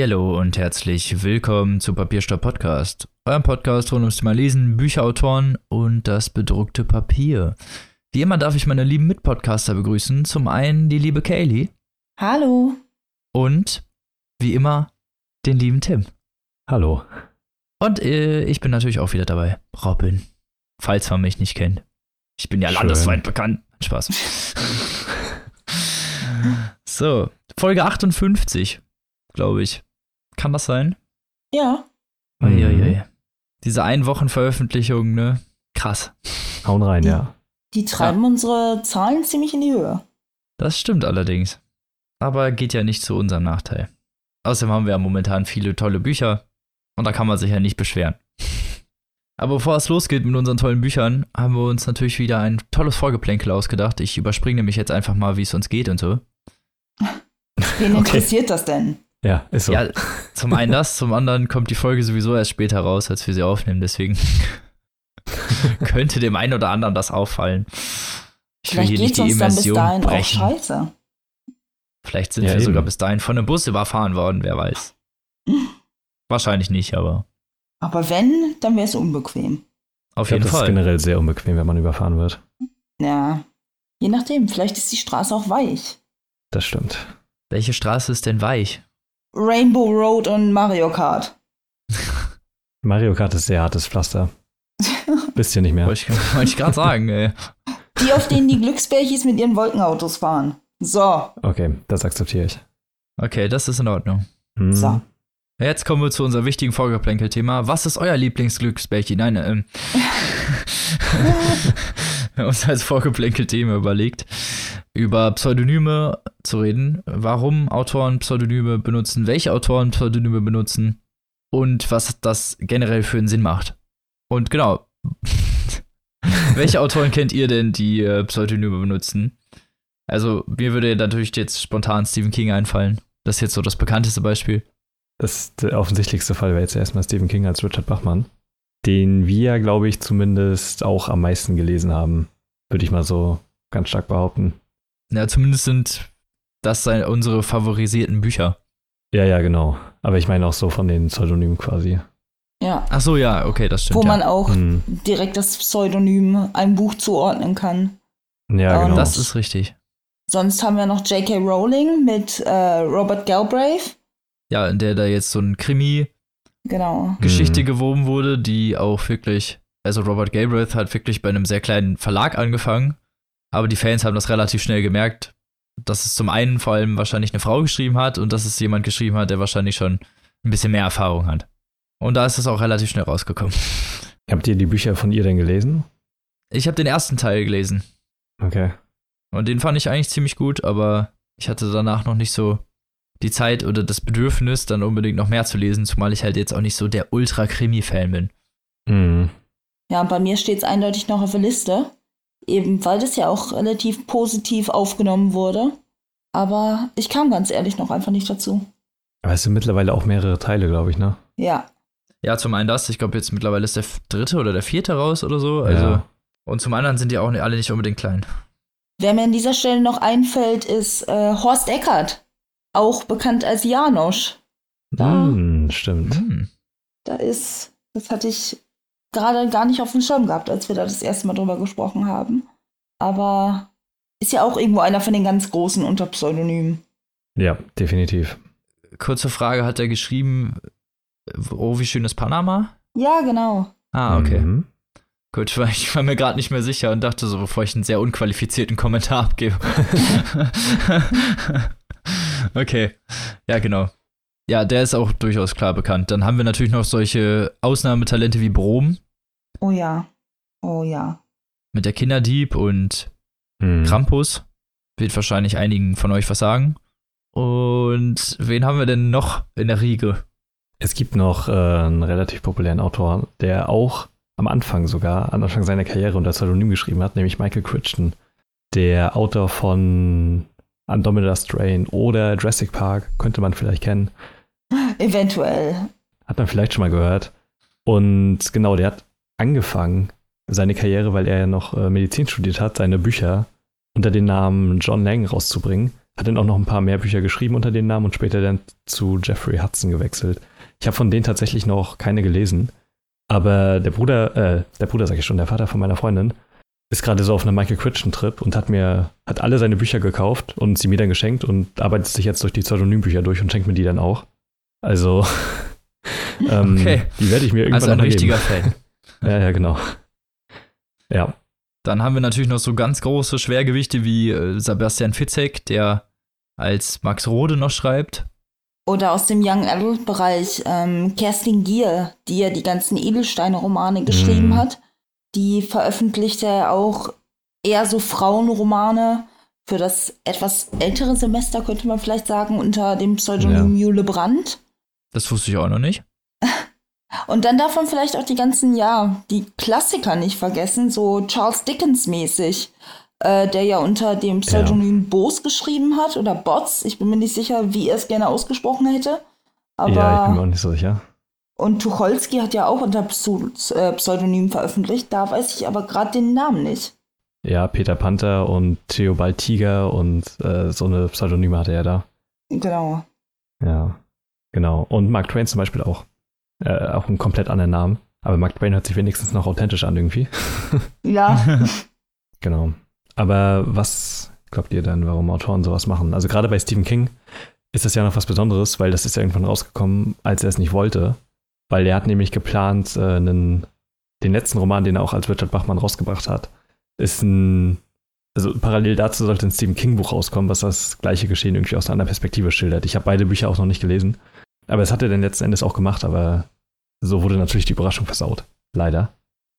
Hallo und herzlich willkommen zu Papierstopp Podcast, eurem Podcast rund ums Thema Lesen, Bücherautoren und das bedruckte Papier. Wie immer darf ich meine lieben Mitpodcaster begrüßen. Zum einen die liebe Kaylee Hallo. und wie immer den lieben Tim. Hallo. Und äh, ich bin natürlich auch wieder dabei, Robin. Falls man mich nicht kennt. Ich bin ja Schön. landesweit bekannt. Spaß. so, Folge 58, glaube ich. Kann das sein? Ja, Uiuiui. Diese Ein-Wochen-Veröffentlichung, ne? Krass. Hauen rein, ja. die treiben unsere Zahlen ziemlich in die Höhe. Das stimmt allerdings. Aber geht ja nicht zu unserem Nachteil. Außerdem haben wir ja momentan viele tolle Bücher und da kann man sich ja nicht beschweren. Aber bevor es losgeht mit unseren tollen Büchern, haben wir uns natürlich wieder ein tolles Vorgeplänkel ausgedacht. Ich überspringe nämlich jetzt einfach mal, wie es uns geht und so. Wen Okay. interessiert das denn? Ja, ist so. Ja, zum einen das, zum anderen kommt die Folge sowieso erst später raus, als wir sie aufnehmen. Deswegen könnte dem einen oder anderen das auffallen. Ich will Vielleicht hier nicht die uns dann bis Immersion dahin auch scheiße. Vielleicht sind Ja, wir eben. sogar bis dahin von einem Bus überfahren worden, wer weiß. Wahrscheinlich nicht, aber Aber wenn, dann wäre es unbequem. auf ich glaube, jeden das ist Fall. generell sehr unbequem, wenn man überfahren wird. Ja, je nachdem. Vielleicht ist die Straße auch weich. Das stimmt. Welche Straße ist denn weich? Rainbow Road und Mario Kart. Mario Kart ist sehr hartes Pflaster. Wisst ihr nicht mehr. Wollte ich, wollte ich gerade sagen, ey. Die, auf denen die Glücksbärchis mit ihren Wolkenautos fahren. So, Okay, das akzeptiere ich. Okay, das ist in Ordnung. Hm. So. Jetzt kommen wir zu unserem wichtigen Vorgeplänkel-Thema. Was ist euer Lieblingsglücksbärchen? Nein, ähm. wir haben uns als Vorgeplänkel-Thema überlegt, über Pseudonyme zu reden. Warum Autoren Pseudonyme benutzen, welche Autoren Pseudonyme benutzen und was das generell für einen Sinn macht. Und genau. welche Autoren kennt ihr denn, die äh, Pseudonyme benutzen? Also, mir würde natürlich jetzt spontan Stephen King einfallen. Das ist jetzt so das bekannteste Beispiel. Das der offensichtlichste Fall wäre jetzt erstmal Stephen King als Richard Bachmann, den wir, glaube ich, zumindest auch am meisten gelesen haben. Würde ich mal so ganz stark behaupten. Ja, zumindest sind das sein, unsere favorisierten Bücher. Ja, ja, genau. Aber ich meine auch so von den Pseudonymen quasi. ja. Ach so, ja, okay, das stimmt. Wo man ja. auch Hm. direkt das Pseudonym einem Buch zuordnen kann. Ja, Ähm, genau. Das ist richtig. Sonst haben wir noch J.K. Rowling mit äh, Robert Galbraith. Ja, in der da jetzt so ein Krimi-Geschichte Genau. Mhm. gewoben wurde, die auch wirklich, also Robert Galbraith hat wirklich bei einem sehr kleinen Verlag angefangen, aber die Fans haben das relativ schnell gemerkt, dass es zum einen vor allem wahrscheinlich eine Frau geschrieben hat und dass es jemand geschrieben hat, der wahrscheinlich schon ein bisschen mehr Erfahrung hat. Und da ist es auch relativ schnell rausgekommen. Habt ihr die Bücher von ihr denn gelesen? Ich habe den ersten Teil gelesen. Okay. Und den fand ich eigentlich ziemlich gut, aber ich hatte danach noch nicht so die Zeit oder das Bedürfnis, dann unbedingt noch mehr zu lesen, zumal ich halt jetzt auch nicht so der Ultra-Krimi-Fan bin. Hm. Ja, und bei mir steht es eindeutig noch auf der Liste. Eben weil das ja auch relativ positiv aufgenommen wurde. Aber ich kam ganz ehrlich noch einfach nicht dazu. Aber es sind mittlerweile auch mehrere Teile, glaube ich, ne? Ja. Ja, zum einen das, ich glaube jetzt mittlerweile ist der dritte oder der vierte raus oder so. Also, Ja. Und zum anderen sind die auch nicht- alle nicht unbedingt klein. Wer mir an dieser Stelle noch einfällt, ist äh, Horst Eckert. Auch bekannt als Janosch. Da. Hm, stimmt. Hm. Da ist, das hatte ich gerade gar nicht auf dem Schirm gehabt, als wir da das erste Mal drüber gesprochen haben. Aber ist ja auch irgendwo einer von den ganz großen unter Pseudonymen. Ja, definitiv. Kurze Frage, hat er geschrieben, oh, wie schön ist Panama? Ja, genau. Ah, okay. Mhm. Gut, weil ich war mir gerade nicht mehr sicher und dachte so, bevor ich einen sehr unqualifizierten Kommentar abgebe. okay, ja, genau. Ja, der ist auch durchaus klar bekannt. Dann haben wir natürlich noch solche Ausnahmetalente wie Brom Oh ja. Oh ja. mit der Kinderdieb und Mhm. Krampus. Wird wahrscheinlich einigen von euch was sagen. Und wen haben wir denn noch in der Riege? Es gibt noch äh, einen relativ populären Autor, der auch am Anfang sogar, am Anfang seiner Karriere unter Pseudonym geschrieben hat, nämlich Michael Crichton. Der Autor von Andromeda Strain oder Jurassic Park, könnte man vielleicht kennen. Eventuell. Hat man vielleicht schon mal gehört. Und genau, der hat angefangen, seine Karriere, weil er ja noch äh, Medizin studiert hat, seine Bücher unter dem Namen John Lang rauszubringen. hat dann auch noch ein paar mehr Bücher geschrieben unter dem Namen und später dann zu Jeffrey Hudson gewechselt. Ich habe von denen tatsächlich noch keine gelesen. Aber der Bruder, äh, der Bruder sag ich schon, der Vater von meiner Freundin, ist gerade so auf einem Michael Crichton-Trip und hat mir, hat alle seine Bücher gekauft und sie mir dann geschenkt und arbeitet sich jetzt durch die Pseudonymbücher durch und schenkt mir die dann auch. Also, ähm, Okay. die werde ich mir irgendwann Also ein richtiger. Fan. Ja, ja, genau. Ja, Dann haben wir natürlich noch so ganz große Schwergewichte wie äh, Sebastian Fitzek, der als Max Rode noch schreibt. Oder aus dem Young Adult Bereich ähm, Kerstin Gier, die ja die ganzen Edelsteine-Romane geschrieben Mhm. hat. Die veröffentlicht ja auch eher so Frauenromane für das etwas ältere Semester, könnte man vielleicht sagen, unter dem Pseudonym Jule Brandt. Das wusste ich auch noch nicht. Und dann darf man vielleicht auch die ganzen, ja, die Klassiker nicht vergessen, so Charles Dickens mäßig, äh, der ja unter dem Pseudonym Bos geschrieben hat oder Bots. Ich bin mir nicht sicher, wie er es gerne ausgesprochen hätte. Aber ja, ich bin mir auch nicht so sicher. und Tucholsky hat ja auch unter äh, Pseudonym veröffentlicht. Da weiß ich aber gerade den Namen nicht. Ja, Peter Panther und Theobald Tiger und äh, so eine Pseudonyme hatte er da. Genau. Ja, genau. Und Mark Twain zum Beispiel auch. Äh, auch einen komplett anderen Namen. Aber Mark Twain hört sich wenigstens noch authentisch an irgendwie. Ja, Genau. Aber was glaubt ihr denn, warum Autoren sowas machen? Also gerade bei Stephen King ist das ja noch was Besonderes, weil das ist ja irgendwann rausgekommen, als er es nicht wollte. Weil er hat nämlich geplant, äh, einen, den letzten Roman, den er auch als Richard Bachmann rausgebracht hat, ist ein, also parallel dazu sollte ein Stephen King Buch rauskommen, was das gleiche Geschehen irgendwie aus einer anderen Perspektive schildert. Ich habe beide Bücher auch noch nicht gelesen. Aber es hat er dann letzten Endes auch gemacht, aber so wurde natürlich die Überraschung versaut. Leider.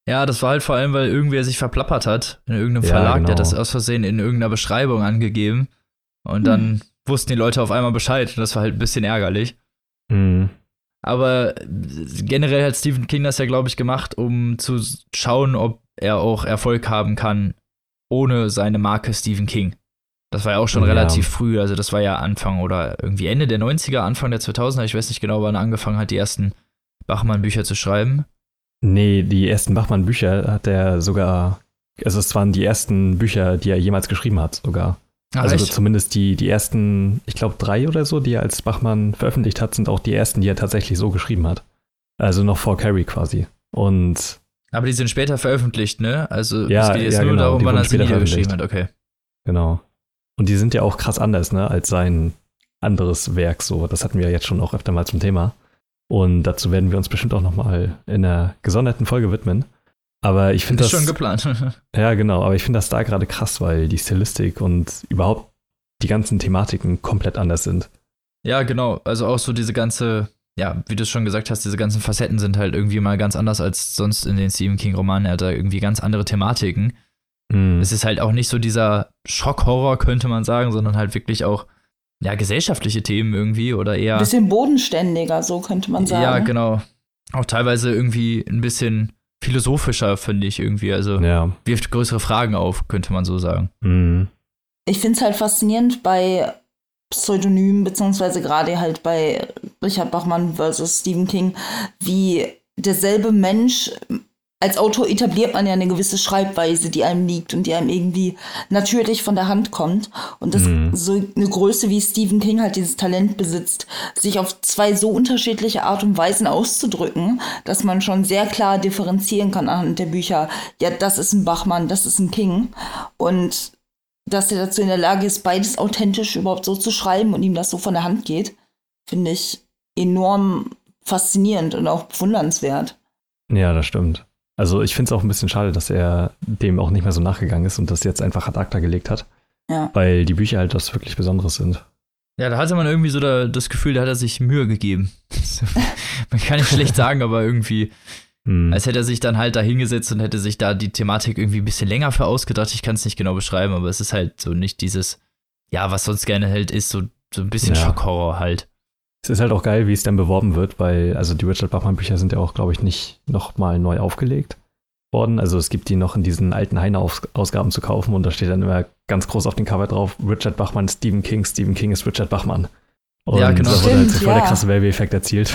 Ja, das war halt vor allem, weil irgendwer sich verplappert hat in irgendeinem Ja, Verlag, der genau. hat das aus Versehen in irgendeiner Beschreibung angegeben. Und dann wussten die Leute auf einmal Bescheid und das war halt ein bisschen ärgerlich. Mhm. Aber generell hat Stephen King das ja, glaube ich, gemacht, um zu schauen, ob er auch Erfolg haben kann ohne seine Marke Stephen King. Das war ja auch schon Ja. relativ früh, also das war ja Anfang oder irgendwie Ende der 90er, Anfang der 2000er, ich weiß nicht genau, wann er angefangen hat, die ersten Bachmann-Bücher zu schreiben. Nee, die ersten Bachmann-Bücher hat er sogar, also es waren die ersten Bücher, die er jemals geschrieben hat, sogar. Ach, also echt? zumindest die, die ersten, ich glaube drei oder so, die er als Bachmann veröffentlicht hat, sind auch die ersten, die er tatsächlich so geschrieben hat. Also noch vor Carrie quasi. Und Aber die sind später veröffentlicht, ne? Also Ja, es geht jetzt ja, nur genau, darum, die wann er sie niedergeschrieben hat, okay. genau. Und die sind ja auch krass anders, ne, als sein anderes Werk so. Das hatten wir ja jetzt schon auch öfter mal zum Thema. Und dazu werden wir uns bestimmt auch nochmal in einer gesonderten Folge widmen. Aber ich finde Ist das schon geplant. Ja, genau, aber ich finde das da gerade krass, weil die Stilistik und überhaupt die ganzen Thematiken komplett anders sind. ja, genau. Also auch so diese ganze, ja, wie du es schon gesagt hast, diese ganzen Facetten sind halt irgendwie mal ganz anders als sonst in den Stephen King-Romanen. Er hat da irgendwie ganz andere Thematiken. Mhm. Es ist halt auch nicht so dieser Schockhorror, könnte man sagen, sondern halt wirklich auch, ja, gesellschaftliche Themen irgendwie oder eher. ein bisschen bodenständiger, so könnte man sagen. Ja, genau. Auch teilweise irgendwie ein bisschen philosophischer, finde ich irgendwie. Also Ja. wirft größere Fragen auf, könnte man so sagen. Mhm. Ich finde es halt faszinierend bei Pseudonymen, beziehungsweise gerade halt bei Richard Bachmann versus Stephen King, wie derselbe Mensch, als Autor etabliert man ja eine gewisse Schreibweise, die einem liegt und die einem irgendwie natürlich von der Hand kommt. Und dass Mhm. so eine Größe wie Stephen King halt dieses Talent besitzt, sich auf zwei so unterschiedliche Art und Weisen auszudrücken, dass man schon sehr klar differenzieren kann anhand der Bücher. Ja, das ist ein Bachmann, das ist ein King. Und dass er dazu in der Lage ist, beides authentisch überhaupt so zu schreiben und ihm das so von der Hand geht, finde ich enorm faszinierend und auch bewundernswert. Ja, das stimmt. Also ich finde es auch ein bisschen schade, dass er dem auch nicht mehr so nachgegangen ist und das jetzt einfach ad acta gelegt hat, Ja. weil die Bücher halt was wirklich Besonderes sind. Ja, da hatte man irgendwie so da, das Gefühl, da hat er sich Mühe gegeben. man kann nicht schlecht sagen, aber irgendwie, Mhm. als hätte er sich dann halt da hingesetzt und hätte sich da die Thematik irgendwie ein bisschen länger für ausgedacht. Ich kann es nicht genau beschreiben, aber es ist halt so nicht dieses, ja, was sonst gerne halt ist, so, so ein bisschen Ja. Schockhorror halt. Es ist halt auch geil, wie es dann beworben wird, weil also die Richard Bachmann Bücher sind ja auch, glaube ich, nicht nochmal neu aufgelegt worden. Also es gibt die noch in diesen alten Heine-Ausgaben zu kaufen und da steht dann immer ganz groß auf dem Cover drauf, Richard Bachmann, Stephen King, Stephen King ist Richard Bachmann. Und Ja, genau. da wurde halt voll der ja. krasse Werbeeffekt erzielt.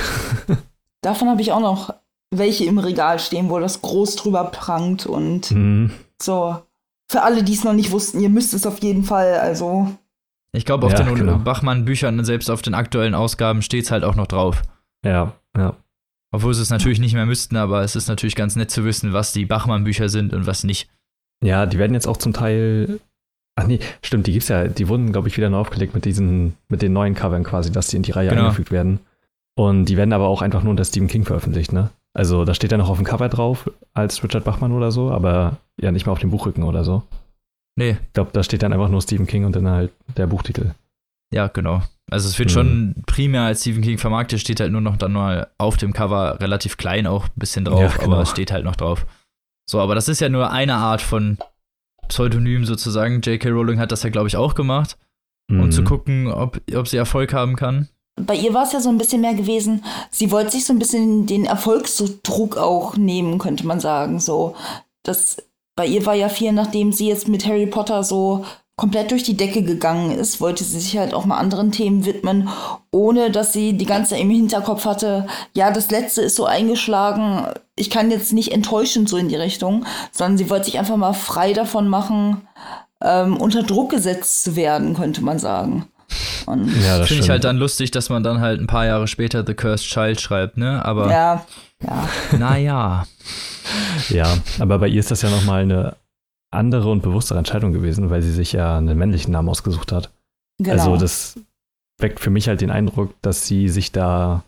Davon habe ich auch noch welche im Regal stehen, wo das groß drüber prangt und Mhm. so. Für alle, die es noch nicht wussten, ihr müsst es auf jeden Fall, also Ich glaube, auf Ja, den genau. Bachmann-Büchern und selbst auf den aktuellen Ausgaben steht es halt auch noch drauf. Ja, ja. Obwohl sie es natürlich nicht mehr müssten, aber es ist natürlich ganz nett zu wissen, was die Bachmann-Bücher sind und was nicht. Ja, die werden jetzt auch zum Teil. Ach nee, stimmt, die gibt's ja, die wurden, glaube ich, wieder neu aufgelegt mit diesen, mit den neuen Covern quasi, dass die in die Reihe Genau. eingefügt werden. Und die werden aber auch einfach nur unter Stephen King veröffentlicht, ne? Also da steht ja noch auf dem Cover drauf als Richard Bachmann oder so, aber ja nicht mal auf dem Buchrücken oder so. Nee, Ich glaube, da steht dann einfach nur Stephen King und dann halt der Buchtitel. ja, genau. Also es wird Mhm. schon primär als Stephen King vermarktet, steht halt nur noch dann mal auf dem Cover relativ klein auch ein bisschen drauf, Ja, genau. aber es steht halt noch drauf. So, aber das ist ja nur eine Art von Pseudonym sozusagen. J.K. Rowling hat das ja, glaube ich, auch gemacht, um Mhm. zu gucken, ob, ob sie Erfolg haben kann. Bei ihr war es ja so ein bisschen mehr gewesen, sie wollte sich so ein bisschen den Erfolgsdruck auch nehmen, könnte man sagen. So, das, bei ihr war ja viel, nachdem sie jetzt mit Harry Potter so komplett durch die Decke gegangen ist, wollte sie sich halt auch mal anderen Themen widmen, ohne dass sie die ganze Zeit im Hinterkopf hatte, ja, das letzte ist so eingeschlagen, ich kann jetzt nicht enttäuschend so in die Richtung, sondern sie wollte sich einfach mal frei davon machen, ähm, unter Druck gesetzt zu werden, könnte man sagen. Und Ja, das Finde ich halt dann lustig, dass man dann halt ein paar Jahre später The Cursed Child schreibt, ne? Aber ja, ja. naja. Ja, aber bei ihr ist das ja nochmal eine andere und bewusstere Entscheidung gewesen, weil sie sich ja einen männlichen Namen ausgesucht hat. Genau. Also das weckt für mich halt den Eindruck, dass sie sich da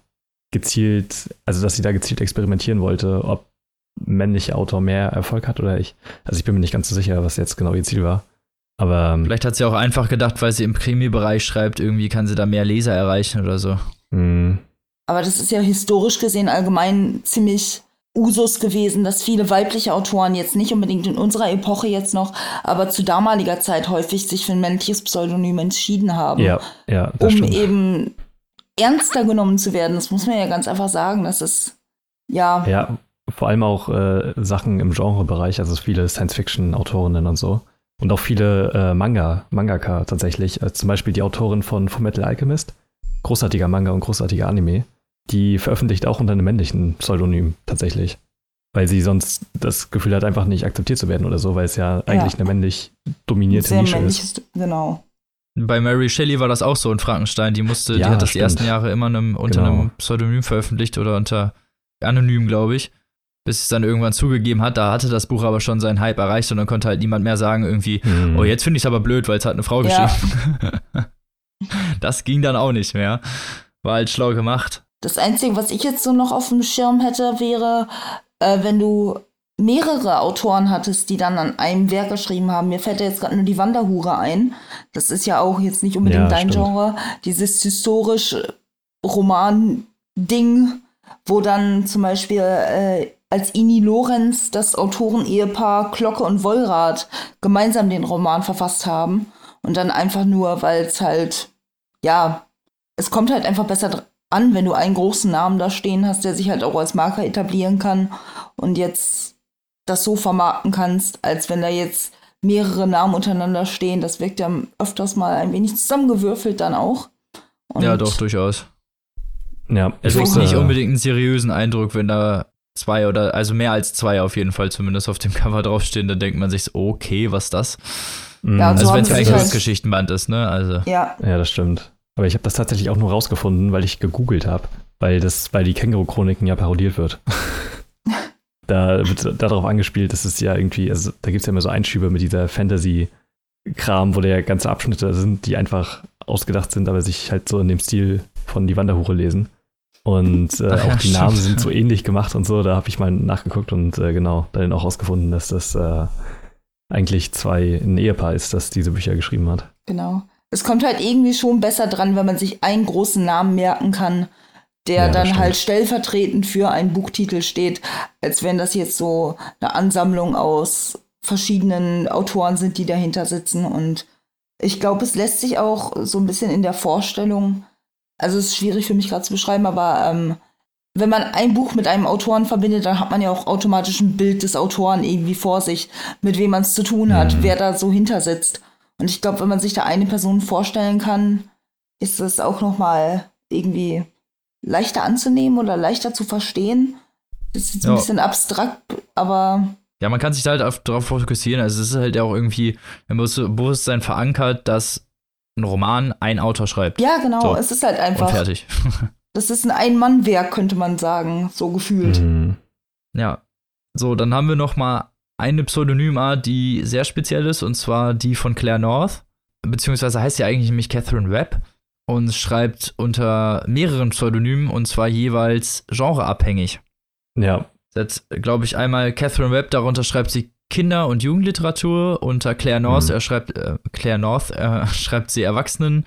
gezielt, also dass sie da gezielt experimentieren wollte, ob ein männlicher Autor mehr Erfolg hat oder ich. Also ich bin mir nicht ganz so sicher, was jetzt genau ihr Ziel war. Aber ähm, Vielleicht hat sie auch einfach gedacht, weil sie im Krimi-Bereich schreibt, irgendwie kann sie da mehr Leser erreichen oder so. mh, Aber das ist ja historisch gesehen allgemein ziemlich Usus gewesen, dass viele weibliche Autoren jetzt nicht unbedingt in unserer Epoche jetzt noch, aber zu damaliger Zeit häufig sich für ein männliches Pseudonym entschieden haben, ja, ja, das um stimmt. eben ernster genommen zu werden. Das muss man ja ganz einfach sagen. Das ist ja, Ja, vor allem auch äh, Sachen im Genrebereich, also viele Science-Fiction-Autorinnen und so. Und auch viele äh, Manga, Mangaka tatsächlich. Also zum Beispiel die Autorin von Fullmetal Alchemist, großartiger Manga und großartiger Anime, die veröffentlicht auch unter einem männlichen Pseudonym tatsächlich. Weil sie sonst das Gefühl hat, einfach nicht akzeptiert zu werden oder so, weil es ja eigentlich eine männlich dominierte sehr Nische ist. männliches, genau. Bei Mary Shelley war das auch so in Frankenstein. Die musste, die Ja, hat das die stimmt. ersten Jahre immer einem, unter Genau. einem Pseudonym veröffentlicht oder unter anonym, glaube ich. Bis es dann irgendwann zugegeben hat, da hatte das Buch aber schon seinen Hype erreicht und dann konnte halt niemand mehr sagen, irgendwie, Hm. oh, jetzt finde ich es aber blöd, weil es hat eine Frau Ja. geschrieben. das ging dann auch nicht mehr. War halt schlau gemacht. Das Einzige, was ich jetzt so noch auf dem Schirm hätte, wäre, äh, wenn du mehrere Autoren hattest, die dann an einem Werk geschrieben haben. Mir fällt da jetzt gerade nur die Wanderhure ein. Das ist ja auch jetzt nicht unbedingt Ja, dein stimmt. Genre. Dieses historisch Roman-Ding, wo dann zum Beispiel äh, als Ini Lorenz das Autoren-Ehepaar Glocke und Wollrad gemeinsam den Roman verfasst haben. Und dann einfach nur, weil es halt, ja, es kommt halt einfach besser an, wenn du einen großen Namen da stehen hast, der sich halt auch als Marke etablieren kann und jetzt das so vermarkten kannst, als wenn da jetzt mehrere Namen untereinander stehen. Das wirkt ja öfters mal ein wenig zusammengewürfelt dann auch. Und ja, doch, durchaus. Ja, Es wusste- nicht unbedingt einen seriösen Eindruck, wenn da zwei oder, also mehr als zwei auf jeden Fall zumindest auf dem Cover draufstehen, dann denkt man sich so, okay, was ist das? Ja, Also so wenn es ein halt- Geschichtenband ist, ne? Also. Ja, Ja, das stimmt. Aber ich habe das tatsächlich auch nur rausgefunden, weil ich gegoogelt habe, weil das, weil die Känguru-Chroniken ja parodiert wird. da wird darauf angespielt, dass es ja irgendwie, also da gibt es ja immer so Einschübe mit dieser Fantasy-Kram, wo der ganze Abschnitte sind, die einfach ausgedacht sind, aber sich halt so in dem Stil von Die Wanderhure lesen. Und äh, Ach auch die Namen stimmt. sind so ähnlich gemacht und so, da habe ich mal nachgeguckt und äh, genau, dann auch rausgefunden, dass das äh, eigentlich zwei, ein Ehepaar ist, das diese Bücher geschrieben hat. genau. Es kommt halt irgendwie schon besser dran, wenn man sich einen großen Namen merken kann, der Ja, dann halt stellvertretend für einen Buchtitel steht, als wenn das jetzt so eine Ansammlung aus verschiedenen Autoren sind, die dahinter sitzen. Und ich glaube, es lässt sich auch so ein bisschen in der Vorstellung, also es ist schwierig für mich gerade zu beschreiben, aber ähm, wenn man ein Buch mit einem Autoren verbindet, dann hat man ja auch automatisch ein Bild des Autoren irgendwie vor sich, mit wem man es zu tun hat, Mhm. wer da so hinter sitzt. Und ich glaube, wenn man sich da eine Person vorstellen kann, ist es auch noch mal irgendwie leichter anzunehmen oder leichter zu verstehen. Das ist jetzt ein Ja. bisschen abstrakt, aber Ja, man kann sich da halt auf, darauf fokussieren. Also es ist halt ja auch irgendwie im Bewusst- Bewusstsein verankert, dass ein Roman ein Autor schreibt. Ja, genau. So. Es ist halt Und einfach. fertig. Das ist ein Ein-Mann-Werk, könnte man sagen, so gefühlt. Mhm. Ja. So, dann haben wir noch mal eine Pseudonymart, die sehr speziell ist, und zwar die von Claire North. Beziehungsweise heißt sie eigentlich nämlich Catherine Webb und schreibt unter mehreren Pseudonymen und zwar jeweils genreabhängig. Ja, hat, glaube ich, einmal Catherine Webb, darunter schreibt sie Kinder- und Jugendliteratur. Unter Claire North, Mhm. er schreibt, äh, Claire North äh, schreibt sie Erwachsenen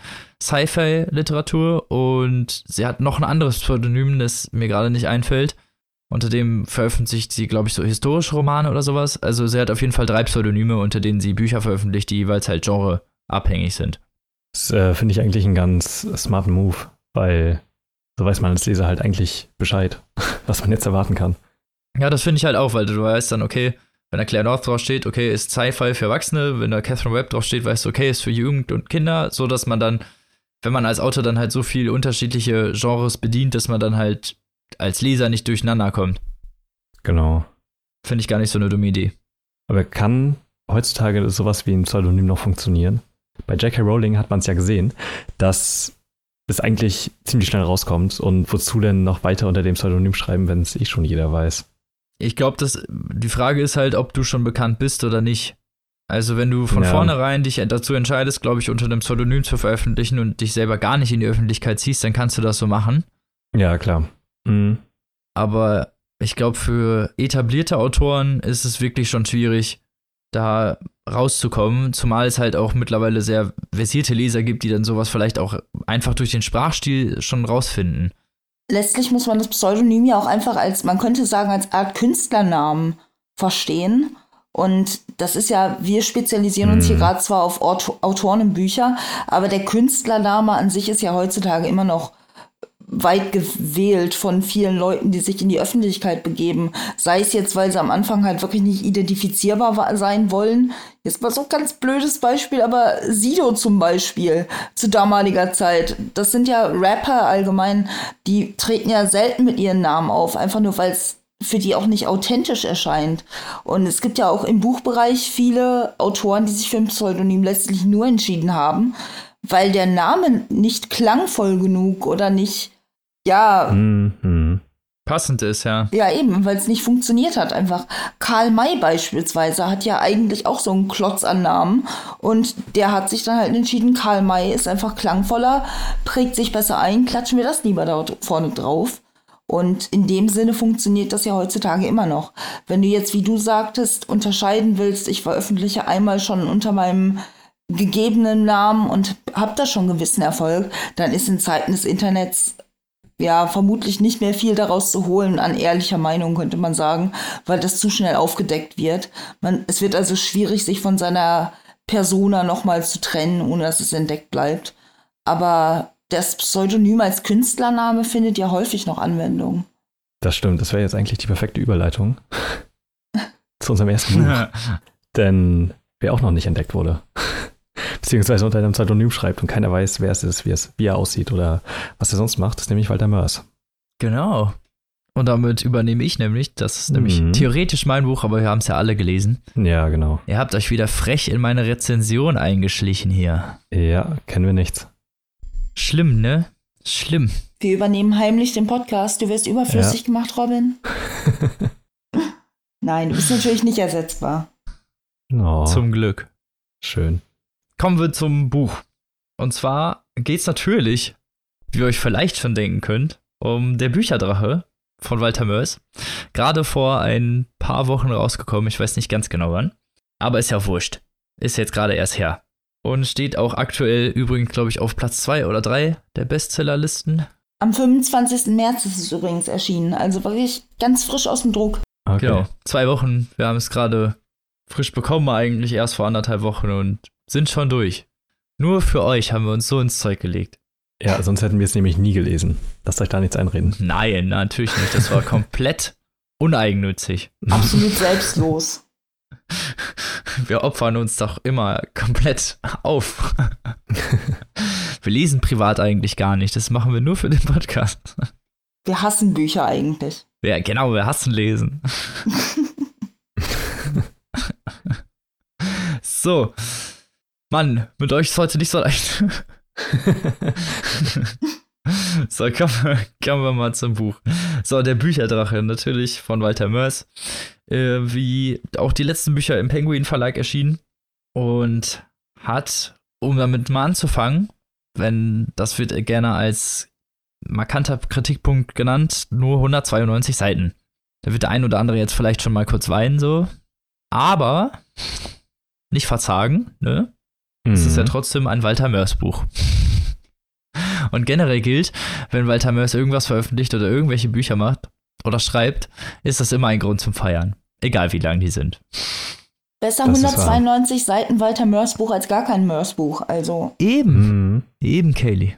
Sci-Fi-Literatur und sie hat noch ein anderes Pseudonym, das mir gerade nicht einfällt. Unter dem veröffentlicht sie, glaube ich, so historische Romane oder sowas. Also sie hat auf jeden Fall drei Pseudonyme, unter denen sie Bücher veröffentlicht, die jeweils halt genreabhängig sind. das äh, finde ich eigentlich einen ganz smarten Move, weil so weiß man als Leser halt eigentlich Bescheid, was man jetzt erwarten kann. Ja, das finde ich halt auch, weil du weißt dann, okay, wenn da Claire North draufsteht, okay, ist Sci-Fi für Erwachsene, wenn da Catherine Webb draufsteht, weißt du, okay, ist für Jugend und Kinder, so dass man dann, wenn man als Autor dann halt so viele unterschiedliche Genres bedient, dass man dann halt als Leser nicht durcheinander kommt. Genau. Finde ich gar nicht so eine dumme Idee. Aber kann heutzutage sowas wie ein Pseudonym noch funktionieren? Bei J.K. Rowling hat man es ja gesehen, dass es eigentlich ziemlich schnell rauskommt und wozu denn noch weiter unter dem Pseudonym schreiben, wenn es eh schon jeder weiß. Ich glaube, dass die Frage ist halt, ob du schon bekannt bist oder nicht. Also, wenn du von Ja. vornherein dich dazu entscheidest, glaube ich, unter einem Pseudonym zu veröffentlichen und dich selber gar nicht in die Öffentlichkeit ziehst, dann kannst du das so machen. Ja, klar. Mhm. Aber ich glaube, für etablierte Autoren ist es wirklich schon schwierig, da rauszukommen, zumal es halt auch mittlerweile sehr versierte Leser gibt, die dann sowas vielleicht auch einfach durch den Sprachstil schon rausfinden. Letztlich muss man das Pseudonym ja auch einfach als, man könnte sagen, als Art Künstlernamen verstehen. Und das ist ja, wir spezialisieren uns hier Mhm. gerade zwar auf Auto Autoren und Bücher, aber der Künstlername an sich ist ja heutzutage immer noch weit gewählt von vielen Leuten, die sich in die Öffentlichkeit begeben. Sei es jetzt, weil sie am Anfang halt wirklich nicht identifizierbar sein wollen. Jetzt mal so ein ganz blödes Beispiel, aber Sido zum Beispiel zu damaliger Zeit. Das sind ja Rapper allgemein, die treten ja selten mit ihren Namen auf, einfach nur weil es für die auch nicht authentisch erscheint. Und es gibt ja auch im Buchbereich viele Autoren, die sich für ein Pseudonym letztlich nur entschieden haben, weil der Name nicht klangvoll genug oder nicht, ja, Mhm. Passend ist, ja. ja, eben, weil es nicht funktioniert hat. Einfach Karl May beispielsweise hat ja eigentlich auch so einen Klotz an Namen und der hat sich dann halt entschieden, Karl May ist einfach klangvoller, prägt sich besser ein, klatschen wir das lieber da vorne drauf. Und in dem Sinne funktioniert das ja heutzutage immer noch. Wenn du jetzt, wie du sagtest, unterscheiden willst, ich veröffentliche einmal schon unter meinem gegebenen Namen und habe da schon gewissen Erfolg, dann ist in Zeiten des Internets ja, vermutlich nicht mehr viel daraus zu holen an ehrlicher Meinung, könnte man sagen, weil das zu schnell aufgedeckt wird. Man, es wird also schwierig, sich von seiner Persona nochmal zu trennen, ohne dass es entdeckt bleibt. Aber das Pseudonym als Künstlername findet ja häufig noch Anwendung. Das stimmt, das wäre jetzt eigentlich die perfekte Überleitung zu unserem ersten Buch. Denn wer auch noch nicht entdeckt wurde, beziehungsweise unter einem Pseudonym schreibt und keiner weiß, wer es ist, wie, es, wie er aussieht oder was er sonst macht, ist nämlich Walter Mörs. Genau. Und damit übernehme ich nämlich, das ist nämlich Mhm. theoretisch mein Buch, aber wir haben es ja alle gelesen. Ja, genau. Ihr habt euch wieder frech in meine Rezension eingeschlichen hier. Ja, kennen wir nichts. Schlimm, ne? Schlimm. Wir übernehmen heimlich den Podcast. Du wirst überflüssig gemacht, Robin. Nein, du bist natürlich nicht ersetzbar. Oh, Zum Glück. schön. Kommen wir zum Buch. Und zwar geht's natürlich, wie ihr euch vielleicht schon denken könnt, um Der Bücherdrache von Walter Mörs. Gerade vor ein paar Wochen rausgekommen, ich weiß nicht ganz genau wann. Aber ist ja wurscht. Ist jetzt gerade erst her. Und steht auch aktuell übrigens, glaube ich, auf Platz 2 oder 3 der Bestsellerlisten. Am 25. März ist es übrigens erschienen, also wirklich ganz frisch aus dem Druck. Okay. Genau. Zwei Wochen. Wir haben es gerade frisch bekommen, eigentlich erst vor anderthalb Wochen und sind schon durch. Nur für euch haben wir uns so ins Zeug gelegt. Ja, sonst hätten wir es nämlich nie gelesen. Lasst euch da nichts einreden. Nein, natürlich nicht. Das war komplett uneigennützig. Absolut selbstlos. Wir opfern uns doch immer komplett auf. Wir lesen privat eigentlich gar nicht. Das machen wir nur für den Podcast. Wir hassen Bücher eigentlich. Ja, genau, wir hassen lesen. so. Mann, mit euch ist heute nicht so leicht. so, kommen wir, kommen wir mal zum Buch. So, der Bücherdrache, natürlich von Walter Mörs. Äh, wie auch die letzten Bücher im Penguin Verlag erschienen. Und hat, um damit mal anzufangen, wenn das wird gerne als markanter Kritikpunkt genannt, nur 192 Seiten. Da wird der ein oder andere jetzt vielleicht schon mal kurz weinen, so. Aber nicht verzagen, ne? Mhm. Es ist ja trotzdem ein Walter Mörs Buch. Und generell gilt, wenn Walter Mörs irgendwas veröffentlicht oder irgendwelche Bücher macht oder schreibt, ist das immer ein Grund zum Feiern. Egal wie lang die sind. Besser das 192 Seiten Walter Mörs Buch als gar kein Mörs Buch, also. Eben, mhm. eben, Kaylee.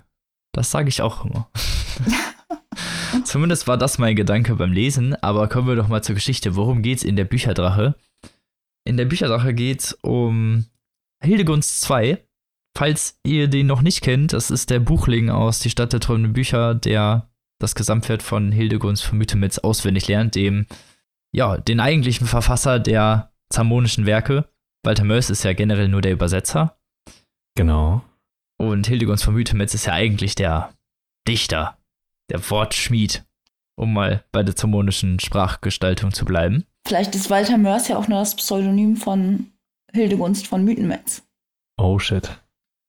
Das sage ich auch immer. Zumindest war das mein Gedanke beim Lesen, aber kommen wir doch mal zur Geschichte. Worum geht's in der Bücherdrache? In der Bücherdrache geht's um Hildegunst 2. Falls ihr den noch nicht kennt, das ist der Buchling aus Die Stadt der träumenden Bücher, der das Gesamtwert von Hildegunst von Mythemitz auswendig lernt, dem, ja, den eigentlichen Verfasser der zamonischen Werke. Walter Mörs ist ja generell nur der Übersetzer. Genau. Und Hildegunst von Mythemitz ist ja eigentlich der Dichter, der Wortschmied, um mal bei der zamonischen Sprachgestaltung zu bleiben. Vielleicht ist Walter Mörs ja auch nur das Pseudonym von Hildegunst von Mythenmetz. Oh shit.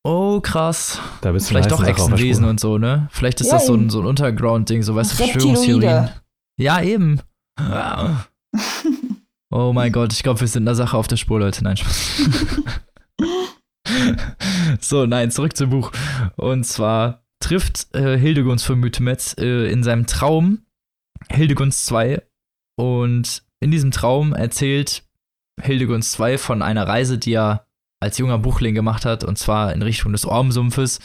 Oh, krass. Da bist du Vielleicht doch Echsenwesen und so, ne? Vielleicht ist ja, das so ein, so ein Unterground-Ding, so weißt du, Verschwörungstheorien. Ja, eben. oh mein Gott, ich glaube, wir sind in der Sache auf der Spur, Leute. Nein, Spaß. so, nein, zurück zum Buch. Und zwar trifft äh, Hildegunst von Mythemetz äh, in seinem Traum Hildegunst 2 und in diesem Traum erzählt Hildegunst 2 von einer Reise, die er als junger Buchling gemacht hat, und zwar in Richtung des Ormsumpfes,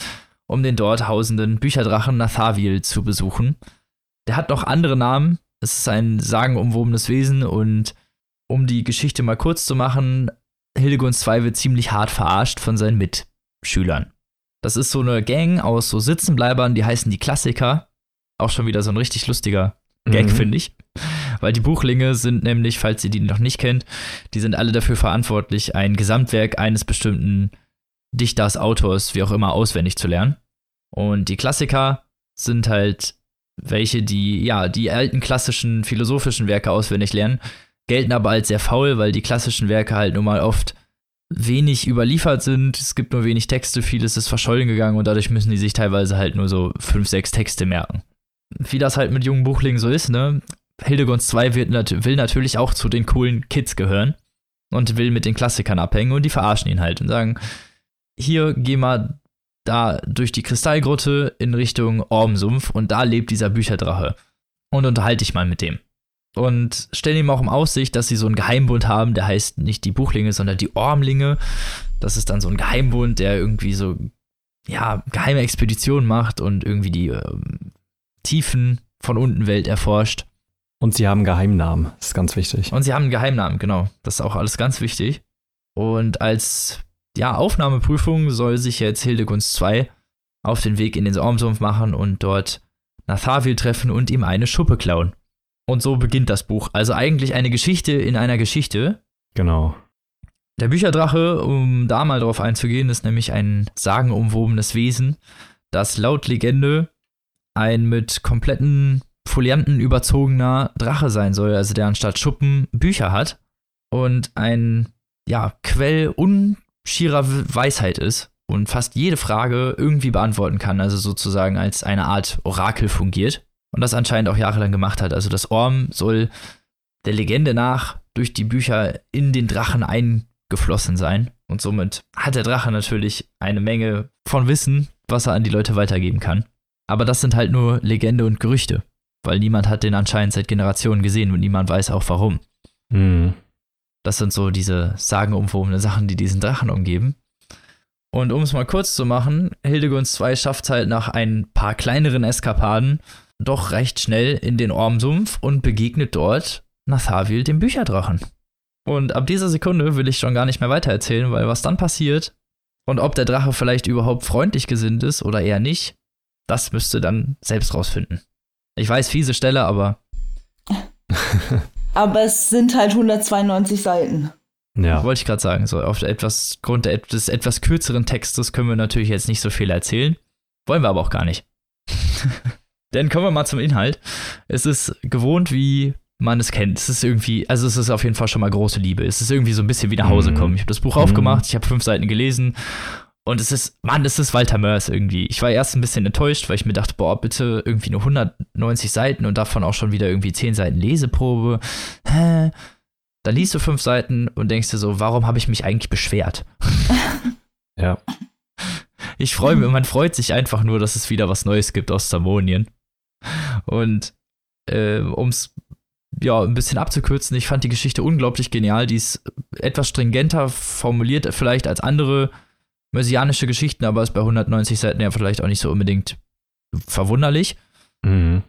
um den dort hausenden Bücherdrachen Nathavil zu besuchen. Der hat noch andere Namen. Es ist ein sagenumwobenes Wesen und um die Geschichte mal kurz zu machen, Hildegunst 2 wird ziemlich hart verarscht von seinen Mitschülern. Das ist so eine Gang aus so Sitzenbleibern, die heißen die Klassiker. Auch schon wieder so ein richtig lustiger Gag, mhm. finde ich. Weil die Buchlinge sind nämlich, falls ihr die noch nicht kennt, die sind alle dafür verantwortlich, ein Gesamtwerk eines bestimmten Dichters, Autors, wie auch immer, auswendig zu lernen. Und die Klassiker sind halt welche, die, ja, die alten klassischen philosophischen Werke auswendig lernen, gelten aber als sehr faul, weil die klassischen Werke halt nun mal oft wenig überliefert sind. Es gibt nur wenig Texte, vieles ist verschollen gegangen und dadurch müssen die sich teilweise halt nur so fünf, sechs Texte merken. Wie das halt mit jungen Buchlingen so ist, ne? Hildegunst 2 wird, will natürlich auch zu den coolen Kids gehören und will mit den Klassikern abhängen und die verarschen ihn halt und sagen, hier geh mal da durch die Kristallgrotte in Richtung Ormsumpf und da lebt dieser Bücherdrache und unterhalte dich mal mit dem. Und stellen ihm auch im Aussicht, dass sie so einen Geheimbund haben, der heißt nicht die Buchlinge, sondern die Ormlinge. Das ist dann so ein Geheimbund, der irgendwie so, ja, geheime Expeditionen macht und irgendwie die äh, Tiefen von unten Welt erforscht. Und sie haben Geheimnamen, das ist ganz wichtig. Und sie haben einen Geheimnamen, genau. Das ist auch alles ganz wichtig. Und als ja, Aufnahmeprüfung soll sich jetzt Hildegunst 2 auf den Weg in den Ormsumpf machen und dort Nathavil treffen und ihm eine Schuppe klauen. Und so beginnt das Buch. Also eigentlich eine Geschichte in einer Geschichte. Genau. Der Bücherdrache, um da mal drauf einzugehen, ist nämlich ein sagenumwobenes Wesen, das laut Legende ein mit kompletten Folianten überzogener Drache sein soll, also der anstatt Schuppen Bücher hat und ein ja, Quell unschierer Weisheit ist und fast jede Frage irgendwie beantworten kann, also sozusagen als eine Art Orakel fungiert und das anscheinend auch jahrelang gemacht hat. Also das Orm soll der Legende nach durch die Bücher in den Drachen eingeflossen sein und somit hat der Drache natürlich eine Menge von Wissen, was er an die Leute weitergeben kann. Aber das sind halt nur Legende und Gerüchte weil niemand hat den anscheinend seit Generationen gesehen und niemand weiß auch warum. Mhm. Das sind so diese sagenumwobenen Sachen, die diesen Drachen umgeben. Und um es mal kurz zu machen, Hildegunst 2 schafft es halt nach ein paar kleineren Eskapaden doch recht schnell in den Ormsumpf und begegnet dort Nathavil, dem Bücherdrachen. Und ab dieser Sekunde will ich schon gar nicht mehr weitererzählen, weil was dann passiert und ob der Drache vielleicht überhaupt freundlich gesinnt ist oder eher nicht, das müsste dann selbst rausfinden. Ich weiß, fiese Stelle, aber. aber es sind halt 192 Seiten. Ja. Wollte ich gerade sagen. So, auf etwas, Grund des etwas kürzeren Textes können wir natürlich jetzt nicht so viel erzählen. Wollen wir aber auch gar nicht. Dann kommen wir mal zum Inhalt. Es ist gewohnt, wie man es kennt. Es ist irgendwie, also es ist auf jeden Fall schon mal große Liebe. Es ist irgendwie so ein bisschen wie nach Hause Mhm. kommen. Ich habe das Buch Mhm. aufgemacht, ich habe fünf Seiten gelesen und es ist, Mann, es ist Walter Mörs irgendwie. Ich war erst ein bisschen enttäuscht, weil ich mir dachte, boah, bitte irgendwie nur 190 Seiten und davon auch schon wieder irgendwie 10 Seiten Leseprobe. Hä? Dann liest du fünf Seiten und denkst dir so, warum habe ich mich eigentlich beschwert? Ja. Ich freue mich, man freut sich einfach nur, dass es wieder was Neues gibt aus Samonien. Und äh, um es ja ein bisschen abzukürzen, ich fand die Geschichte unglaublich genial. Die ist etwas stringenter formuliert vielleicht als andere messianische Geschichten, aber ist bei 190 Seiten ja vielleicht auch nicht so unbedingt verwunderlich. Mhm.